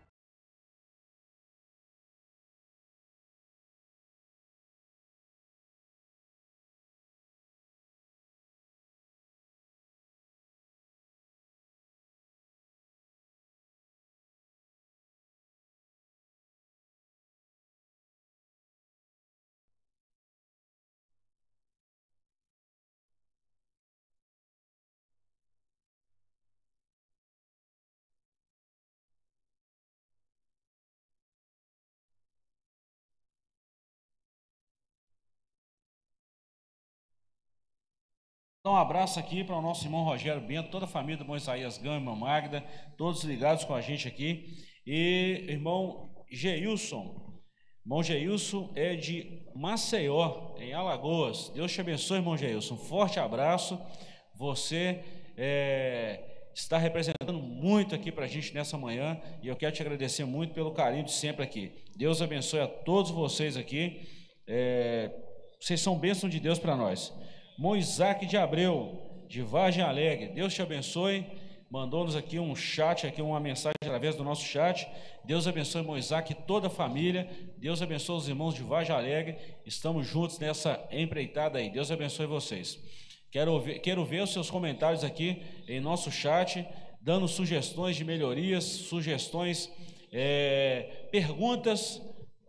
Dar um abraço aqui para o nosso irmão Rogério Bento, toda a família do irmão Isaías Gama, irmã Magda, todos ligados com a gente aqui. E irmão Geilson, irmão Geilson é de Maceió, em Alagoas. Deus te abençoe, irmão Geilson. Um forte abraço. Você é, está representando muito aqui para a gente nessa manhã e eu quero te agradecer muito pelo carinho de sempre aqui. Deus abençoe a todos vocês aqui. É, vocês são bênção de Deus para nós. Moisés de Abreu, de Vargem Alegre. Deus te abençoe. Mandou-nos aqui um chat, aqui uma mensagem através do nosso chat. Deus abençoe Moisés e toda a família. Deus abençoe os irmãos de Vargem Alegre. Estamos juntos nessa empreitada aí. Deus abençoe vocês. Quero ver, quero ver os seus comentários aqui em nosso chat, dando sugestões de melhorias, sugestões, é, perguntas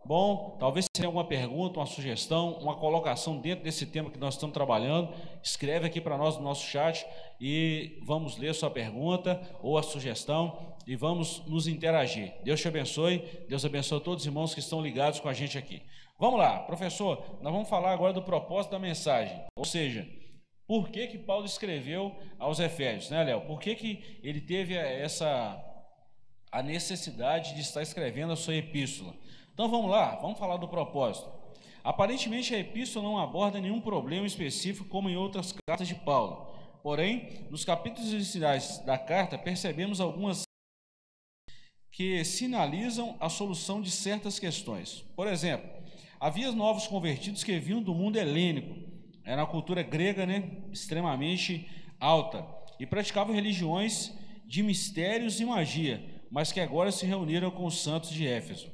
Bom, talvez tenha alguma pergunta, uma sugestão, uma colocação dentro desse tema que nós estamos trabalhando, escreve aqui para nós no nosso chat e vamos ler sua pergunta ou a sugestão e vamos nos interagir. Deus te abençoe, Deus abençoe todos os irmãos que estão ligados com a gente aqui. Vamos lá, professor, nós vamos falar agora do propósito da mensagem, ou seja, por que que Paulo escreveu aos Efésios, né, Léo? Por que que ele teve essa a necessidade de estar escrevendo a sua epístola? Então vamos lá, vamos falar do propósito. Aparentemente a epístola não aborda nenhum problema específico como em outras cartas de Paulo. Porém, nos capítulos iniciais da carta percebemos algumas que sinalizam a solução de certas questões. Por exemplo, havia novos convertidos que vinham do mundo helênico, era uma cultura grega, né, extremamente alta, e praticavam religiões de mistérios e magia, mas que agora se reuniram com os santos de Éfeso.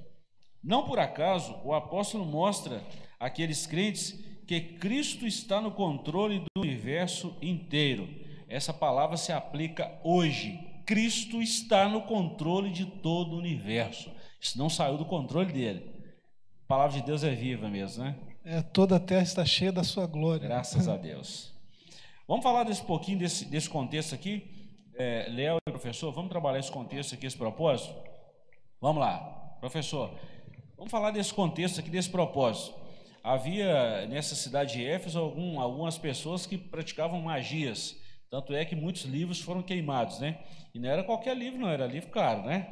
Não por acaso, o apóstolo mostra àqueles crentes que Cristo está no controle do universo inteiro. Essa palavra se aplica hoje. Cristo está no controle de todo o universo. Isso não saiu do controle dele. A palavra de Deus é viva mesmo, né? É, toda a terra está cheia da sua glória. Graças a Deus. Vamos falar desse pouquinho desse, desse contexto aqui. É, Léo e professor, vamos trabalhar esse contexto aqui, esse propósito? Vamos lá, professor. Vamos falar desse contexto aqui, desse propósito. Havia nessa cidade de Éfeso algum, algumas pessoas que praticavam magias. Tanto é que muitos livros foram queimados, né? E não era qualquer livro, não, era livro caro, né?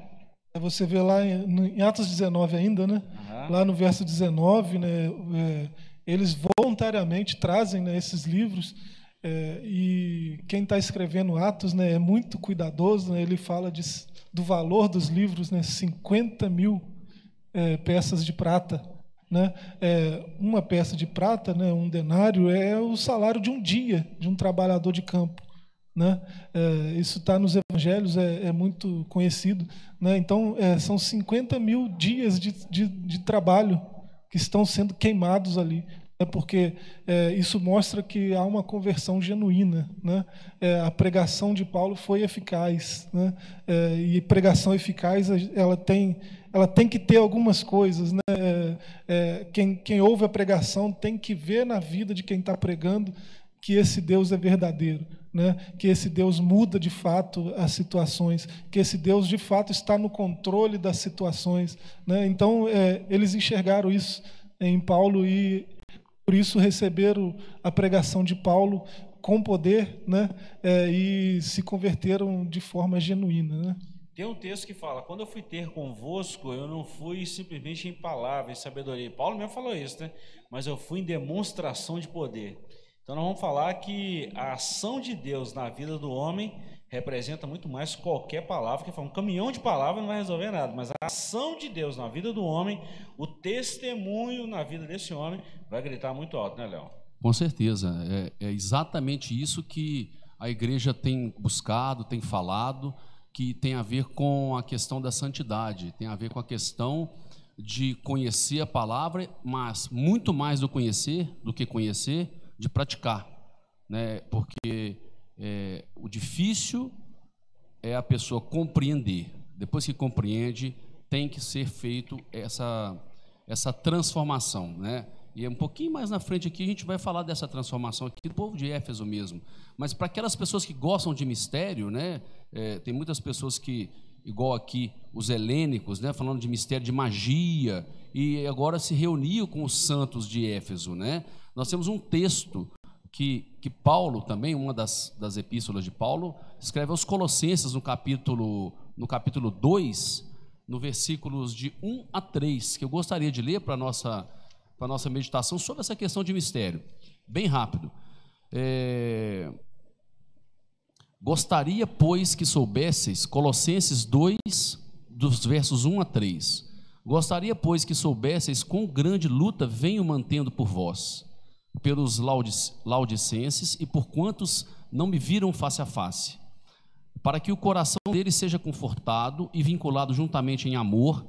É, você vê lá em, em Atos 19 ainda, né? Uhum. Lá no verso 19, né? É, eles voluntariamente trazem né, esses livros é, e quem está escrevendo Atos né, é muito cuidadoso, né, ele fala de, do valor dos livros, né, 50 mil é, peças de prata. Né? É, uma peça de prata, né, um denário, é o salário de um dia de um trabalhador de campo. Né? É, isso está nos evangelhos, é, é, muito conhecido. Né? Então, é, são 50 mil dias de, de, de, trabalho que estão sendo queimados ali. É porque é, isso mostra que há uma conversão genuína. Né? É, a pregação de Paulo foi eficaz. Né? É, e pregação eficaz, ela tem ela tem que ter algumas coisas. Né? É, é, quem, quem ouve a pregação tem que ver na vida de quem está pregando que esse Deus é verdadeiro, né? que esse Deus muda de fato as situações, que esse Deus de fato está no controle das situações. Né? Então, é, eles enxergaram isso em Paulo e por isso receberam a pregação de Paulo com poder né? É, e se converteram de forma genuína. Né? Tem um texto que fala: quando eu fui ter convosco, eu não fui simplesmente em palavras, em sabedoria. Paulo mesmo falou isso, né? Mas eu fui em demonstração de poder. Então nós vamos falar que a ação de Deus na vida do homem representa muito mais qualquer palavra que fala. Um caminhão de palavras não vai resolver nada, mas a ação de Deus na vida do homem, o testemunho na vida desse homem, vai gritar muito alto, né, Léo? Com certeza. É, é exatamente isso que a igreja tem buscado, tem falado que tem a ver com a questão da santidade, tem a ver com a questão de conhecer a palavra, mas muito mais do conhecer do que conhecer, de praticar, né? Porque é, o difícil é a pessoa compreender. Depois que compreende, tem que ser feito essa essa transformação, né? E um pouquinho mais na frente aqui a gente vai falar dessa transformação aqui do povo de Éfeso mesmo. Mas para aquelas pessoas que gostam de mistério, né? É, tem muitas pessoas que, igual aqui os helênicos, né? Falando de mistério de magia e agora se reuniu com os santos de Éfeso, né? Nós temos um texto que, que Paulo também, uma das, das epístolas de Paulo, escreve aos Colossenses no capítulo no capítulo 2, no versículos de 1 a 3, que eu gostaria de ler para a nossa nossa meditação sobre essa questão de mistério. Bem rápido. É... Gostaria, pois, que soubesseis, Colossenses 2, dos versos 1 a 3. Gostaria, pois, que soubesseis quão grande luta venho mantendo por vós, pelos laudicenses e por quantos não me viram face a face, para que o coração deles seja confortado e vinculado juntamente em amor,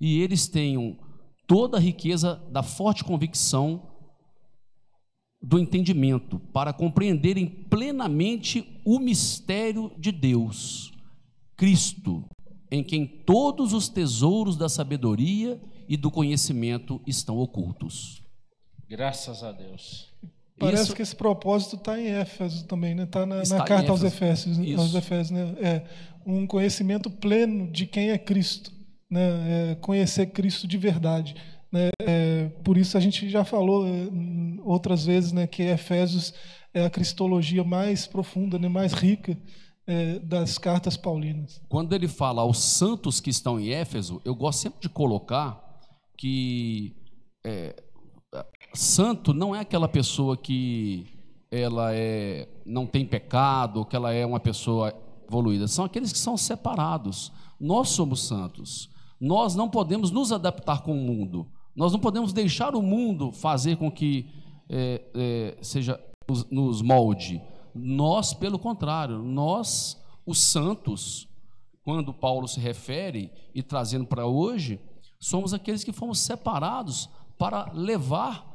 e eles tenham toda a riqueza da forte convicção do entendimento, para compreenderem plenamente o mistério de Deus, Cristo, em quem todos os tesouros da sabedoria e do conhecimento estão ocultos. Graças a Deus. Parece Isso... que esse propósito está em Éfeso também, né? Está na, na carta aos Efésios, aos Efésios, né? É um conhecimento pleno de quem é Cristo né, é, conhecer Cristo de verdade. Né? É, por isso a gente já falou é, outras vezes né, que Efésios é a cristologia mais profunda, né, mais rica é, das cartas paulinas. Quando ele fala aos santos que estão em Éfeso, eu gosto sempre de colocar que é, santo não é aquela pessoa que ela é, não tem pecado, que ela é uma pessoa evoluída. São aqueles que são separados. Nós somos santos. Nós não podemos nos adaptar com o mundo. Nós não podemos deixar o mundo fazer com que é, é, seja nos, nos molde. Nós, pelo contrário, nós, os santos, quando Paulo se refere e trazendo para hoje, somos aqueles que fomos separados para levar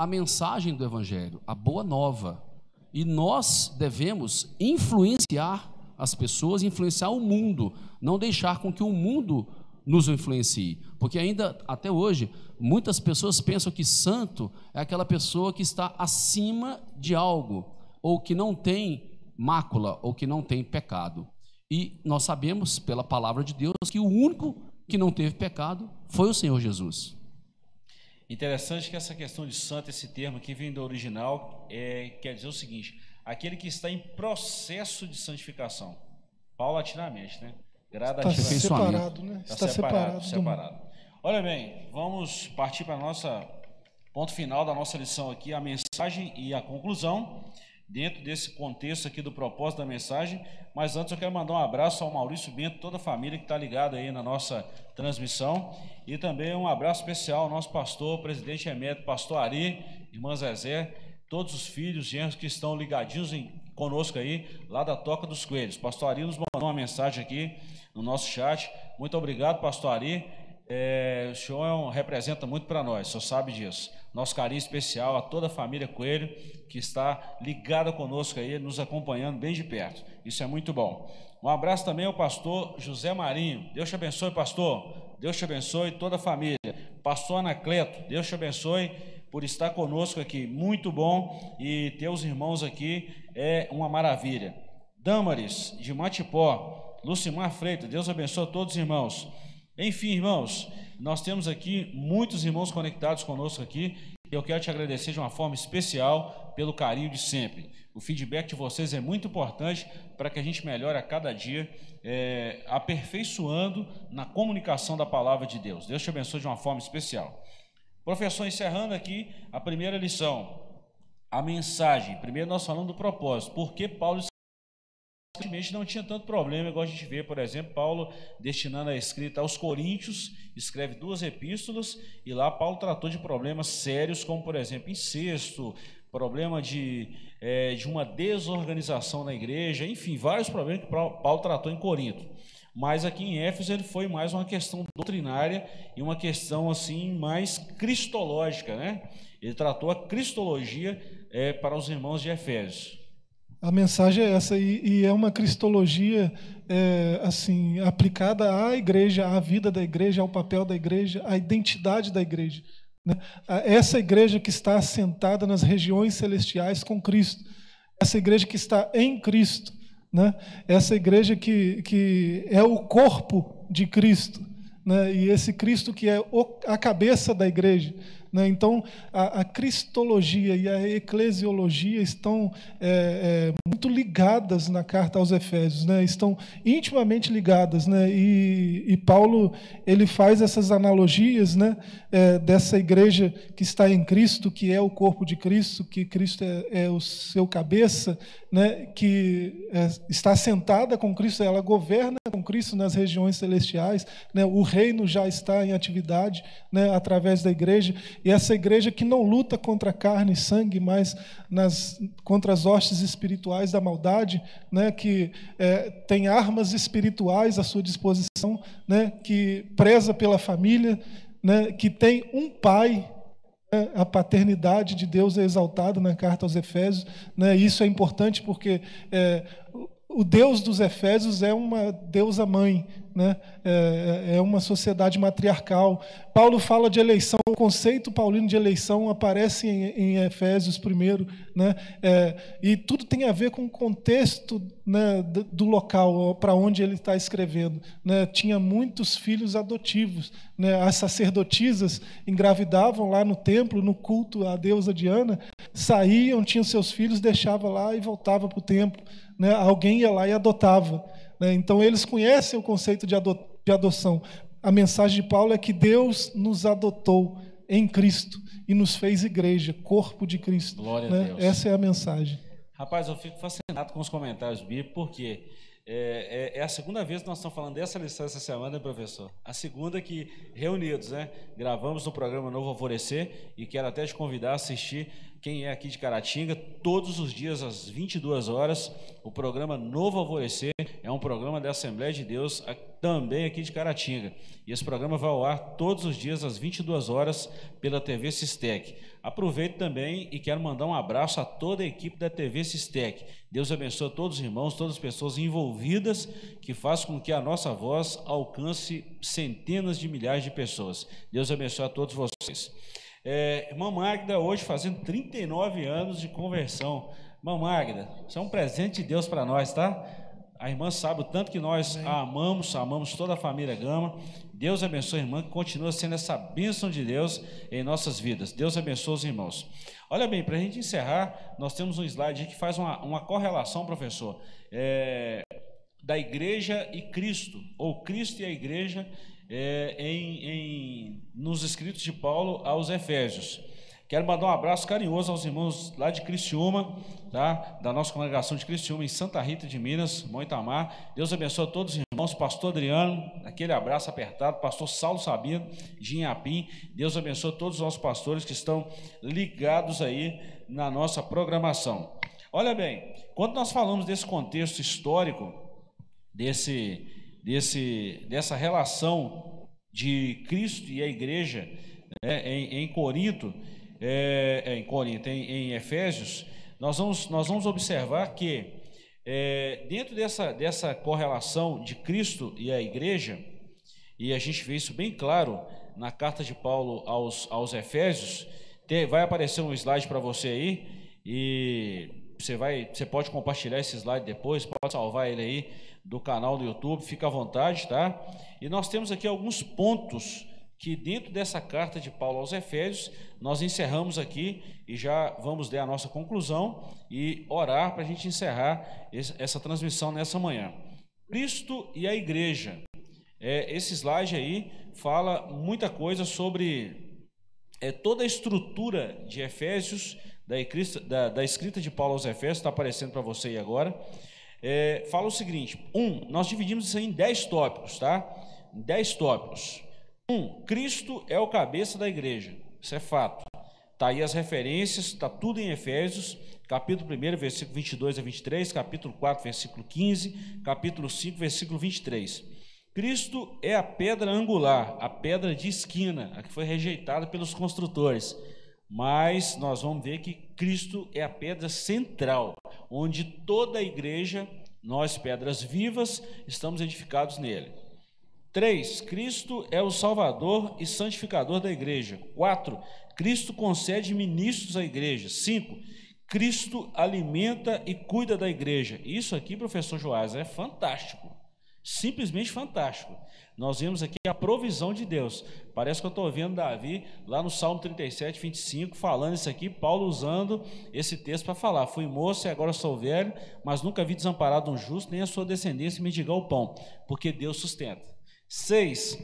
a mensagem do Evangelho, a boa nova. E nós devemos influenciar as pessoas, influenciar o mundo, não deixar com que o mundo nos influencie. Porque ainda, até hoje, muitas pessoas pensam que santo é aquela pessoa que está acima de algo, ou que não tem mácula, ou que não tem pecado. E nós sabemos, pela palavra de Deus, que o único que não teve pecado foi o Senhor Jesus. Interessante que essa questão de santo, esse termo que vem do original, é, quer dizer o seguinte: aquele que está em processo de santificação, paulatinamente, né? Gradativamente. Está separado, né? Está, está separado. separado. separado. Olha bem, vamos partir para nossa ponto final da nossa lição aqui, a mensagem e a conclusão dentro desse contexto aqui do propósito da mensagem. Mas antes eu quero mandar um abraço ao Maurício Bento, toda a família que está ligada aí na nossa transmissão. E também um abraço especial ao nosso pastor, presidente emérito, pastor Ari, irmã Zezé, todos os filhos, genros que estão ligadinhos em, conosco aí, lá da Toca dos Coelhos. Pastor Ari nos mandou uma mensagem aqui no nosso chat. Muito obrigado, pastor Ari. É, o senhor é um, representa muito para nós, o senhor sabe disso. Nosso carinho especial a toda a família Coelho, que está ligada conosco aí, nos acompanhando bem de perto. Isso é muito bom. Um abraço também ao pastor José Marinho. Deus te abençoe, pastor. Deus te abençoe toda a família. Pastor Anacleto, Deus te abençoe por estar conosco aqui. Muito bom e ter os irmãos aqui é uma maravilha. Damares, de Matipó, Lucimar Freitas, Deus abençoe todos os irmãos. Enfim, irmãos, nós temos aqui muitos irmãos conectados conosco aqui. Eu quero te agradecer de uma forma especial pelo carinho de sempre. O feedback de vocês é muito importante para que a gente melhore a cada dia, é, aperfeiçoando na comunicação da palavra de Deus. Deus te abençoe de uma forma especial. Professor, encerrando aqui a primeira lição, a mensagem. Primeiro nós falamos do propósito. Por que Paulo Aparentemente não tinha tanto problema, igual a gente vê, por exemplo, Paulo destinando a escrita aos Coríntios, escreve duas epístolas, e lá Paulo tratou de problemas sérios, como, por exemplo, incesto, problema de, é, de uma desorganização na igreja, enfim, vários problemas que Paulo tratou em Corinto. Mas aqui em Éfeso ele foi mais uma questão doutrinária e uma questão assim mais cristológica, né? Ele tratou a cristologia é, para os irmãos de Efésios. A mensagem é essa e, e é uma cristologia é, assim aplicada à igreja, à vida da igreja, ao papel da igreja, à identidade da igreja. Né? Essa igreja que está assentada nas regiões celestiais com Cristo, essa igreja que está em Cristo, né? essa igreja que, que é o corpo de Cristo, né? e esse Cristo que é a cabeça da igreja. Né? Então, a, a, cristologia e a eclesiologia estão é, é, muito ligadas na carta aos Efésios, né? estão intimamente ligadas. Né? E, e Paulo ele faz essas analogias né? É, dessa igreja que está em Cristo, que é o corpo de Cristo, que Cristo é, é o seu cabeça, né? que é, está sentada com Cristo, ela governa com Cristo nas regiões celestiais, né? o reino já está em atividade né? através da igreja. E essa igreja que não luta contra carne e sangue, mas nas, contra as hostes espirituais da maldade, né, que é, tem armas espirituais à sua disposição, né, que preza pela família, né, que tem um pai né, a paternidade de Deus é exaltada na carta aos Efésios. Né? Isso é importante porque é, o Deus dos Efésios é uma deusa mãe, né? É, é, uma sociedade matriarcal. Paulo fala de eleição, o conceito paulino de eleição aparece em, em Efésios primeiro, né? É, e tudo tem a ver com o contexto né, do, local para onde ele está escrevendo. Né? Tinha muitos filhos adotivos. Né? As sacerdotisas engravidavam lá no templo, no culto à deusa Diana, saíam, tinham seus filhos, deixavam lá e voltava para o templo. Né? Alguém ia lá e adotava. Né? Então, eles conhecem o conceito de, ado de adoção. a mensagem de Paulo é que Deus nos adotou em Cristo e nos fez igreja, corpo de Cristo. Glória a né? Deus. Essa é a mensagem. Rapaz, eu fico fascinado com os comentários bíblicos, porque é, é- é a segunda vez que nós estamos falando dessa lição essa semana, né, professor? A segunda que, reunidos, né? Gravamos no programa Novo Alvorecer e quero até te convidar a assistir, quem é aqui de Caratinga, todos os dias às 22 horas, o programa Novo Alvorecer é um programa da Assembleia de Deus, também aqui de Caratinga. E esse programa vai ao ar todos os dias às 22 horas pela TV Sistec. Aproveito também e quero mandar um abraço a toda a equipe da TV Sistec. Deus abençoe todos os irmãos, todas as pessoas envolvidas, que faz com que a nossa voz alcance centenas de milhares de pessoas. Deus abençoe a todos vocês. É, irmã Magda, hoje fazendo 39 anos de conversão. Irmã Magda, isso é um presente de Deus para nós, tá? A irmã sabe o tanto que nós a amamos, amamos toda a família Gama. Deus abençoe a irmã, que continua sendo essa bênção de Deus em nossas vidas. Deus abençoe os irmãos. Olha bem, para a gente encerrar, nós temos um slide que faz uma, uma correlação, professor, é, da igreja e Cristo, ou Cristo e a igreja é, em, em- nos escritos de Paulo aos Efésios. Quero mandar um abraço carinhoso aos irmãos lá de Criciúma, tá? da nossa congregação de Criciúma, em Santa Rita de Minas, Moitamar. Deus abençoe a todos os irmãos. Pastor Adriano, aquele abraço apertado. Pastor Saulo Sabino, de Inhapim. Deus abençoe todos os nossos pastores que estão ligados aí na nossa programação. Olha bem, quando nós falamos desse contexto histórico, desse, desse, dessa relação de Cristo e a igreja né, em, em Corinto, é, é, em Corinto, em, em Efésios, nós vamos, nós vamos observar que é, dentro dessa, dessa correlação de Cristo e a igreja, e a gente vê isso bem claro na carta de Paulo aos, aos Efésios, tem- vai aparecer um slide para você aí, e você, vai, você pode compartilhar esse slide depois, pode salvar ele aí do canal do YouTube, fica à vontade, tá? E nós temos aqui alguns pontos que dentro dessa carta de Paulo aos Efésios, nós encerramos aqui e já vamos dar a nossa conclusão e orar para a gente encerrar essa transmissão nessa manhã. Cristo e a igreja. É, esse slide aí fala muita coisa sobre é, toda a estrutura de Efésios, da, da- da escrita de Paulo aos Efésios, está aparecendo para você aí agora. É, fala o seguinte: um, nós dividimos isso em dez tópicos, tá? Dez tópicos. Um, Cristo é o cabeça da igreja. Isso é fato. Está aí as referências, está tudo em Efésios, capítulo 1, versículo 22 a 23, capítulo 4, versículo 15, capítulo 5, versículo 23. Cristo é a pedra angular, a pedra de esquina, a que foi rejeitada pelos construtores. Mas nós vamos ver que Cristo é a pedra central, onde toda a igreja, nós pedras vivas, estamos edificados nele. 3. Cristo é o Salvador e santificador da igreja. 4. Cristo concede ministros à igreja. 5. Cristo alimenta e cuida da igreja. Isso aqui, professor Joás, é fantástico. Simplesmente fantástico. Nós vemos aqui a provisão de Deus. Parece que eu estou vendo Davi lá no Salmo 37, 25, falando isso aqui, Paulo usando esse texto para falar: Fui moço e agora sou velho, mas nunca vi desamparado um justo, nem a sua descendência mendigar o pão, porque Deus sustenta. 6.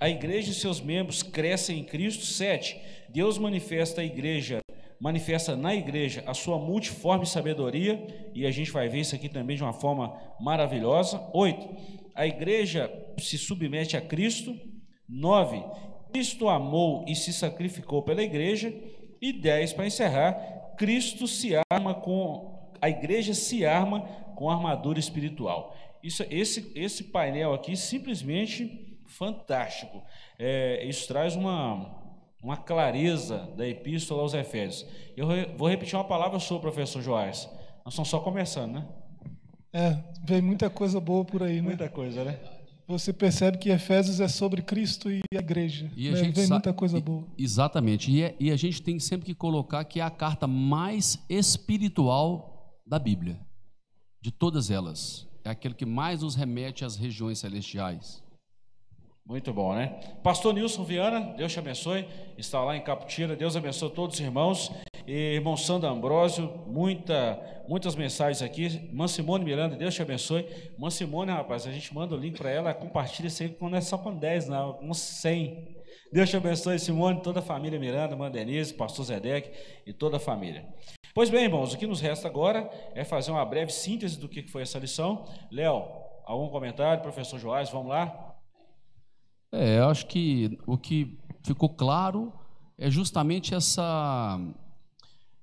A igreja e seus membros crescem em Cristo. 7. Deus manifesta a igreja, manifesta na igreja a sua multiforme sabedoria, e a gente vai ver isso aqui também de uma forma maravilhosa. 8. A igreja se submete a Cristo. 9. Cristo amou e se sacrificou pela igreja. E 10, para encerrar, Cristo se arma com a igreja se arma com armadura espiritual. Isso, esse, esse painel aqui simplesmente fantástico. É, isso traz uma, uma clareza da epístola aos Efésios. Eu vou repetir uma palavra sua, professor Joás. Nós estamos só começando, né? É, vem muita coisa boa por aí, né? Muita coisa, né? Você percebe que Efésios é sobre Cristo e a igreja. E a né? gente Vem muita coisa boa. Exatamente. E, é- e a gente tem sempre que colocar que é a carta mais espiritual da Bíblia. De todas elas. É aquele que mais nos remete às regiões celestiais. Muito bom, né? Pastor Nilson Viana, Deus te abençoe. Está lá em Caputira. Deus abençoe todos os irmãos. E irmão Sandro Ambrósio, muita, muitas mensagens aqui. Mansimone Miranda, Deus te abençoe. Mansimone, rapaz, a gente manda o link para ela, compartilha aí, quando é só com 10, não, com 100. Deus te abençoe, Simone, toda a família Miranda, Mandenise, pastor Zedek e toda a família. Pois bem, irmãos, o que nos resta agora é fazer uma breve síntese do que foi essa lição. Léo, algum comentário? Professor Joás, vamos lá? É, eu acho que o que ficou claro é justamente essa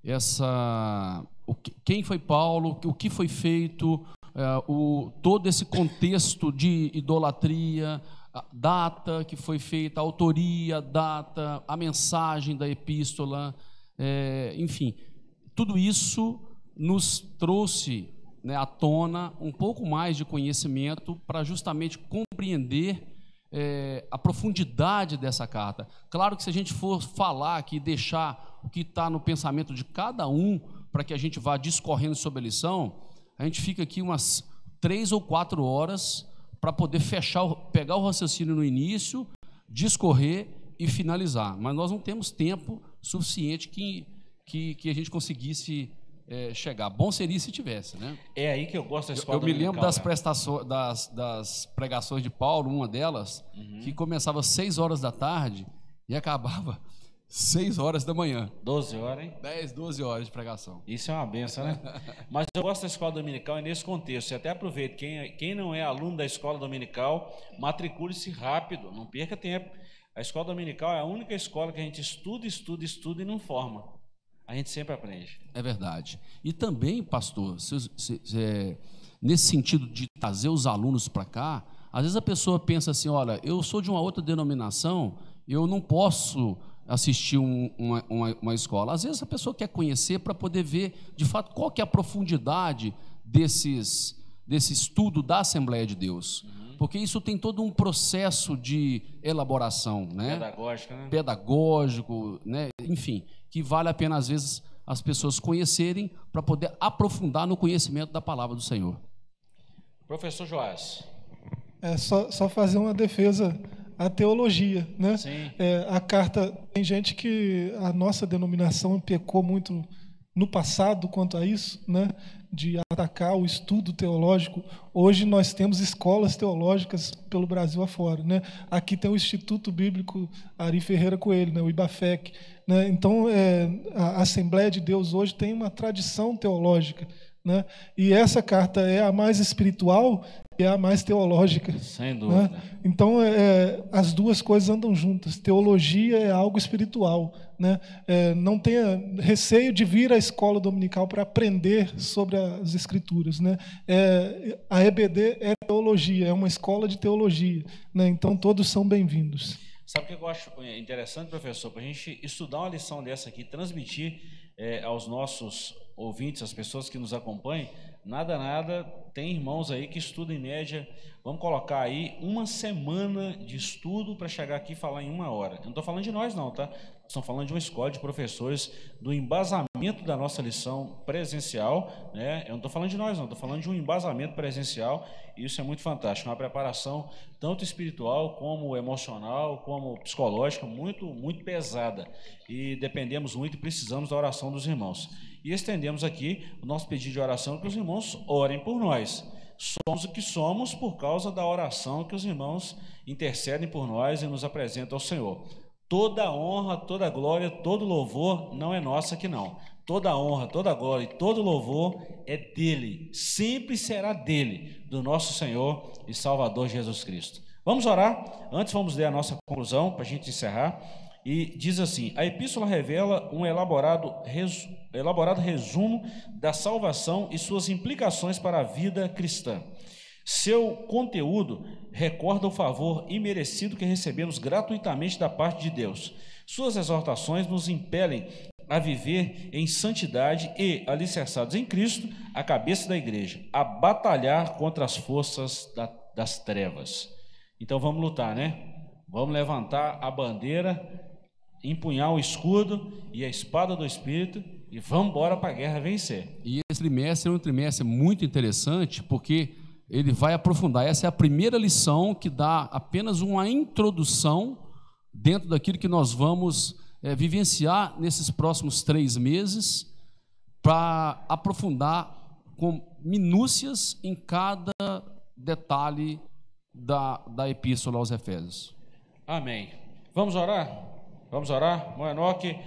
essa que, quem foi Paulo, o que foi feito, é, o, todo esse contexto de idolatria, a data que foi feita, a autoria, data, a mensagem da epístola, é, enfim, tudo isso nos trouxe né, à tona um pouco mais de conhecimento para justamente compreender é, a profundidade dessa carta. Claro que se a gente for falar aqui, deixar o que está no pensamento de cada um, para que a gente vá discorrendo sobre a lição, a gente fica aqui umas três ou quatro horas para poder fechar, pegar o raciocínio no início, discorrer e finalizar. Mas nós não temos tempo suficiente que, que, que a gente conseguisse é, chegar. Bom seria se tivesse, né? É aí que eu gosto da escola Eu, eu me lembro das, prestações, das, das pregações de Paulo, uma delas, uhum. que começava às 6 horas da tarde e acabava 6 horas da manhã. 12 horas, hein? 10, 12 horas de pregação. Isso é uma benção, né? Mas eu gosto da escola dominical e nesse contexto. E até aproveito, quem, quem não é aluno da escola dominical, matricule-se rápido, não perca tempo. A escola dominical é a única escola que a gente estuda, estuda, estuda e não forma. A gente sempre aprende. É verdade. E também, pastor, se, se, se, é, nesse sentido de trazer os alunos para cá, às vezes a pessoa pensa assim: olha, eu sou de uma outra denominação, eu não posso assistir um, uma, uma, uma, escola. Às vezes a pessoa quer conhecer para poder ver, de fato, qual que é a profundidade desses, desse estudo da Assembleia de Deus. Uhum porque isso tem todo um processo de elaboração, né? Pedagógico, né? Pedagógico, né? Enfim, que vale a pena às vezes as pessoas conhecerem para poder aprofundar no conhecimento da palavra do Senhor. Professor Joás. É só, só fazer uma defesa à teologia, né? Sim. É, a carta tem gente que a nossa denominação pecou muito no passado quanto a isso, né? de atacar o estudo teológico. Hoje nós temos escolas teológicas pelo Brasil afora. Né? Aqui tem o Instituto Bíblico Ari Ferreira Coelho, né? o IBAFEC. Né? Então, é, a Assembleia de Deus hoje tem uma tradição teológica. Né? E essa carta é a mais espiritual e é a mais teológica. Sem né? dúvida. Né? Então, é, as duas coisas andam juntas. Teologia é algo espiritual. Né? É, não tenha receio de vir à escola dominical para aprender sobre as Escrituras. Né? É, a EBD é teologia, é uma escola de teologia. Né? Então, todos são bem-vindos. Sabe o que eu acho interessante, professor? Para a gente estudar uma lição dessa aqui, transmitir é, aos nossos ouvintes, às pessoas que nos acompanham, nada, nada, tem irmãos aí que estudam em média, vamos colocar aí uma semana de estudo para chegar aqui e falar em uma hora. Eu não estou falando de nós, não, tá? Estão falando de uma escola de professores, do embasamento da nossa lição presencial. Né? Eu não estou falando de nós, não, estou falando de um embasamento presencial, e isso é muito fantástico. Uma preparação tanto espiritual, como emocional, como psicológica, muito, muito pesada. E dependemos muito e precisamos da oração dos irmãos. E estendemos aqui o nosso pedido de oração que os irmãos orem por nós. Somos o que somos por causa da oração que os irmãos intercedem por nós e nos apresentam ao Senhor. Toda honra, toda glória, todo louvor não é nossa aqui não. Toda honra, toda glória e todo louvor é dele, sempre será dele, do nosso Senhor e Salvador Jesus Cristo. Vamos orar? Antes vamos ler a nossa conclusão para a gente encerrar. E diz assim: a epístola revela um elaborado, resu, elaborado resumo da salvação e suas implicações para a vida cristã. Seu conteúdo recorda o favor imerecido que recebemos gratuitamente da parte de Deus. Suas exortações nos impelem a viver em santidade e, alicerçados em Cristo, a cabeça da igreja, a batalhar contra as forças da, das trevas. Então vamos lutar, né? Vamos levantar a bandeira, empunhar o escudo e a espada do Espírito e vamos embora para a guerra vencer. E esse trimestre é um trimestre muito interessante porque ele vai aprofundar. Essa é a primeira lição que dá apenas uma introdução dentro daquilo que nós vamos é, vivenciar nesses próximos três meses, para aprofundar com minúcias em cada detalhe da, da epístola aos Efésios. Amém. Vamos orar? Vamos orar? Moenoque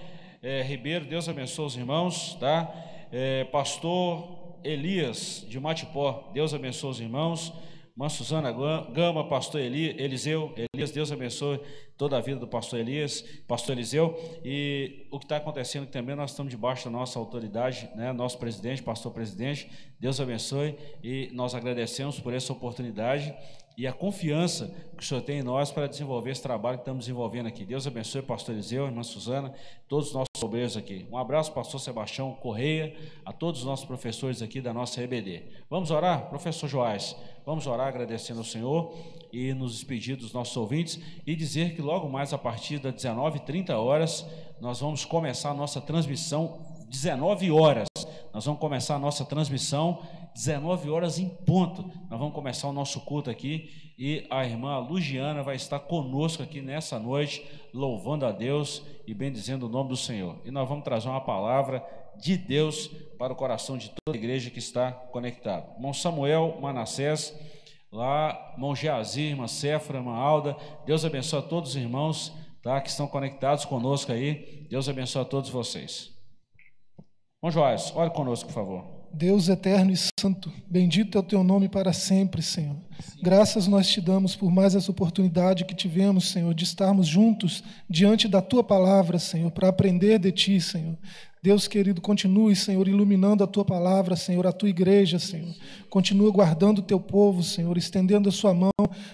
é, Ribeiro, Deus abençoe os irmãos, tá? É, pastor Elias de Matipó, Deus abençoe os irmãos. Mãe Suzana Gama, pastor Eli, Eliseu, Elias, Deus abençoe toda a vida do pastor Elias, pastor Eliseu. E o que está acontecendo também, nós estamos debaixo da nossa autoridade, né? nosso presidente, pastor presidente, Deus abençoe e nós agradecemos por essa oportunidade e a confiança que o Senhor tem em nós para desenvolver esse trabalho que estamos desenvolvendo aqui. Deus abençoe pastor Eliseu, irmã Suzana, todos os nossos obreiros aqui. Um abraço, pastor Sebastião Correia, a todos os nossos professores aqui da nossa EBD. Vamos orar? Professor Joás, vamos orar agradecendo ao Senhor e nos despedir dos nossos ouvintes e dizer que logo mais a partir das 19h30 horas nós vamos começar a nossa transmissão 19 horas. Nós vamos começar a nossa transmissão 19 horas em ponto. Nós vamos começar o nosso culto aqui e a irmã Lugiana vai estar conosco aqui nessa noite, louvando a Deus e bendizendo o nome do Senhor. E nós vamos trazer uma palavra de Deus para o coração de toda a igreja que está conectada. Irmão Samuel Manassés, lá, irmão Geazir, irmã Cefra, irmã Alda, Deus abençoe a todos os irmãos tá, que estão conectados conosco aí. Deus abençoe a todos vocês. Irmão Joás, olhe conosco, por favor. Deus eterno e santo, bendito é o teu nome para sempre, Senhor. Graças nós te damos por mais essa oportunidade que tivemos, Senhor, de estarmos juntos diante da tua palavra, Senhor, para aprender de ti, Senhor. Deus querido, continue, Senhor, iluminando a tua palavra, Senhor, a tua igreja, Senhor. Continua guardando o teu povo, Senhor, estendendo a sua mão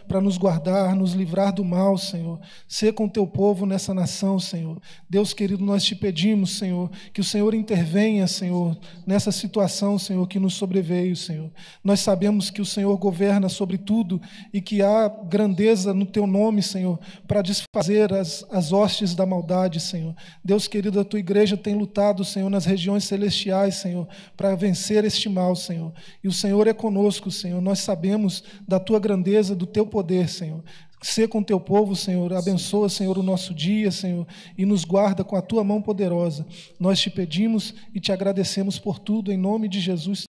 para nos guardar, nos livrar do mal, Senhor. Ser com o teu povo nessa nação, Senhor. Deus querido, nós te pedimos, Senhor, que o Senhor intervenha, Senhor, nessa situação, Senhor, que nos sobreveio, Senhor. Nós sabemos que o Senhor governa sobre tudo e que há grandeza no teu nome, Senhor, para desfazer as, as hostes da maldade, Senhor. Deus querido, a tua igreja tem lutado Senhor, nas regiões celestiais, Senhor, para vencer este mal, Senhor. E o Senhor é conosco, Senhor. Nós sabemos da tua grandeza, do teu poder, Senhor. Ser com teu povo, Senhor. Abençoa, Senhor, o nosso dia, Senhor, e nos guarda com a tua mão poderosa. Nós te pedimos e te agradecemos por tudo, em nome de Jesus.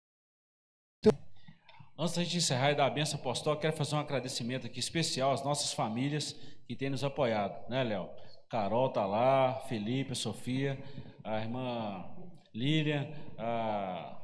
Antes da gente encerrar e dar a benção apostólica, quero fazer um agradecimento aqui especial às nossas famílias que têm nos apoiado, né, Léo? Carol tá lá, Felipe, Sofia, a irmã Lília, a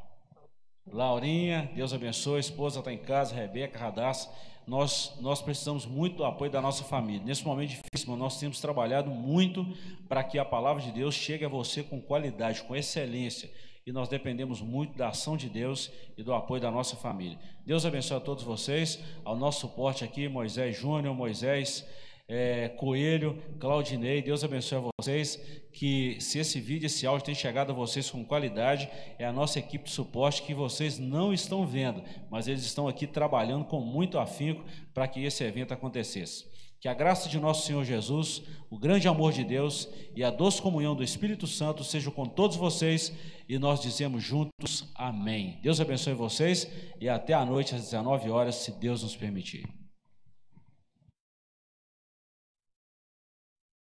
Laurinha, Deus abençoe, a esposa está em casa, Rebeca, Radassa. Nós, nós precisamos muito do apoio da nossa família. Nesse momento difícil, nós temos trabalhado muito para que a palavra de Deus chegue a você com qualidade, com excelência. E nós dependemos muito da ação de Deus e do apoio da nossa família. Deus abençoe a todos vocês, ao nosso suporte aqui, Moisés Júnior, Moisés é, Coelho, Claudinei, Deus abençoe a vocês. Que se esse vídeo, esse áudio tem chegado a vocês com qualidade, é a nossa equipe de suporte que vocês não estão vendo, mas eles estão aqui trabalhando com muito afinco para que esse evento acontecesse. Que a graça de nosso Senhor Jesus, o grande amor de Deus e a doce comunhão do Espírito Santo sejam com todos vocês e nós dizemos juntos amém. Deus abençoe vocês e até a noite às 19 horas, se Deus nos permitir.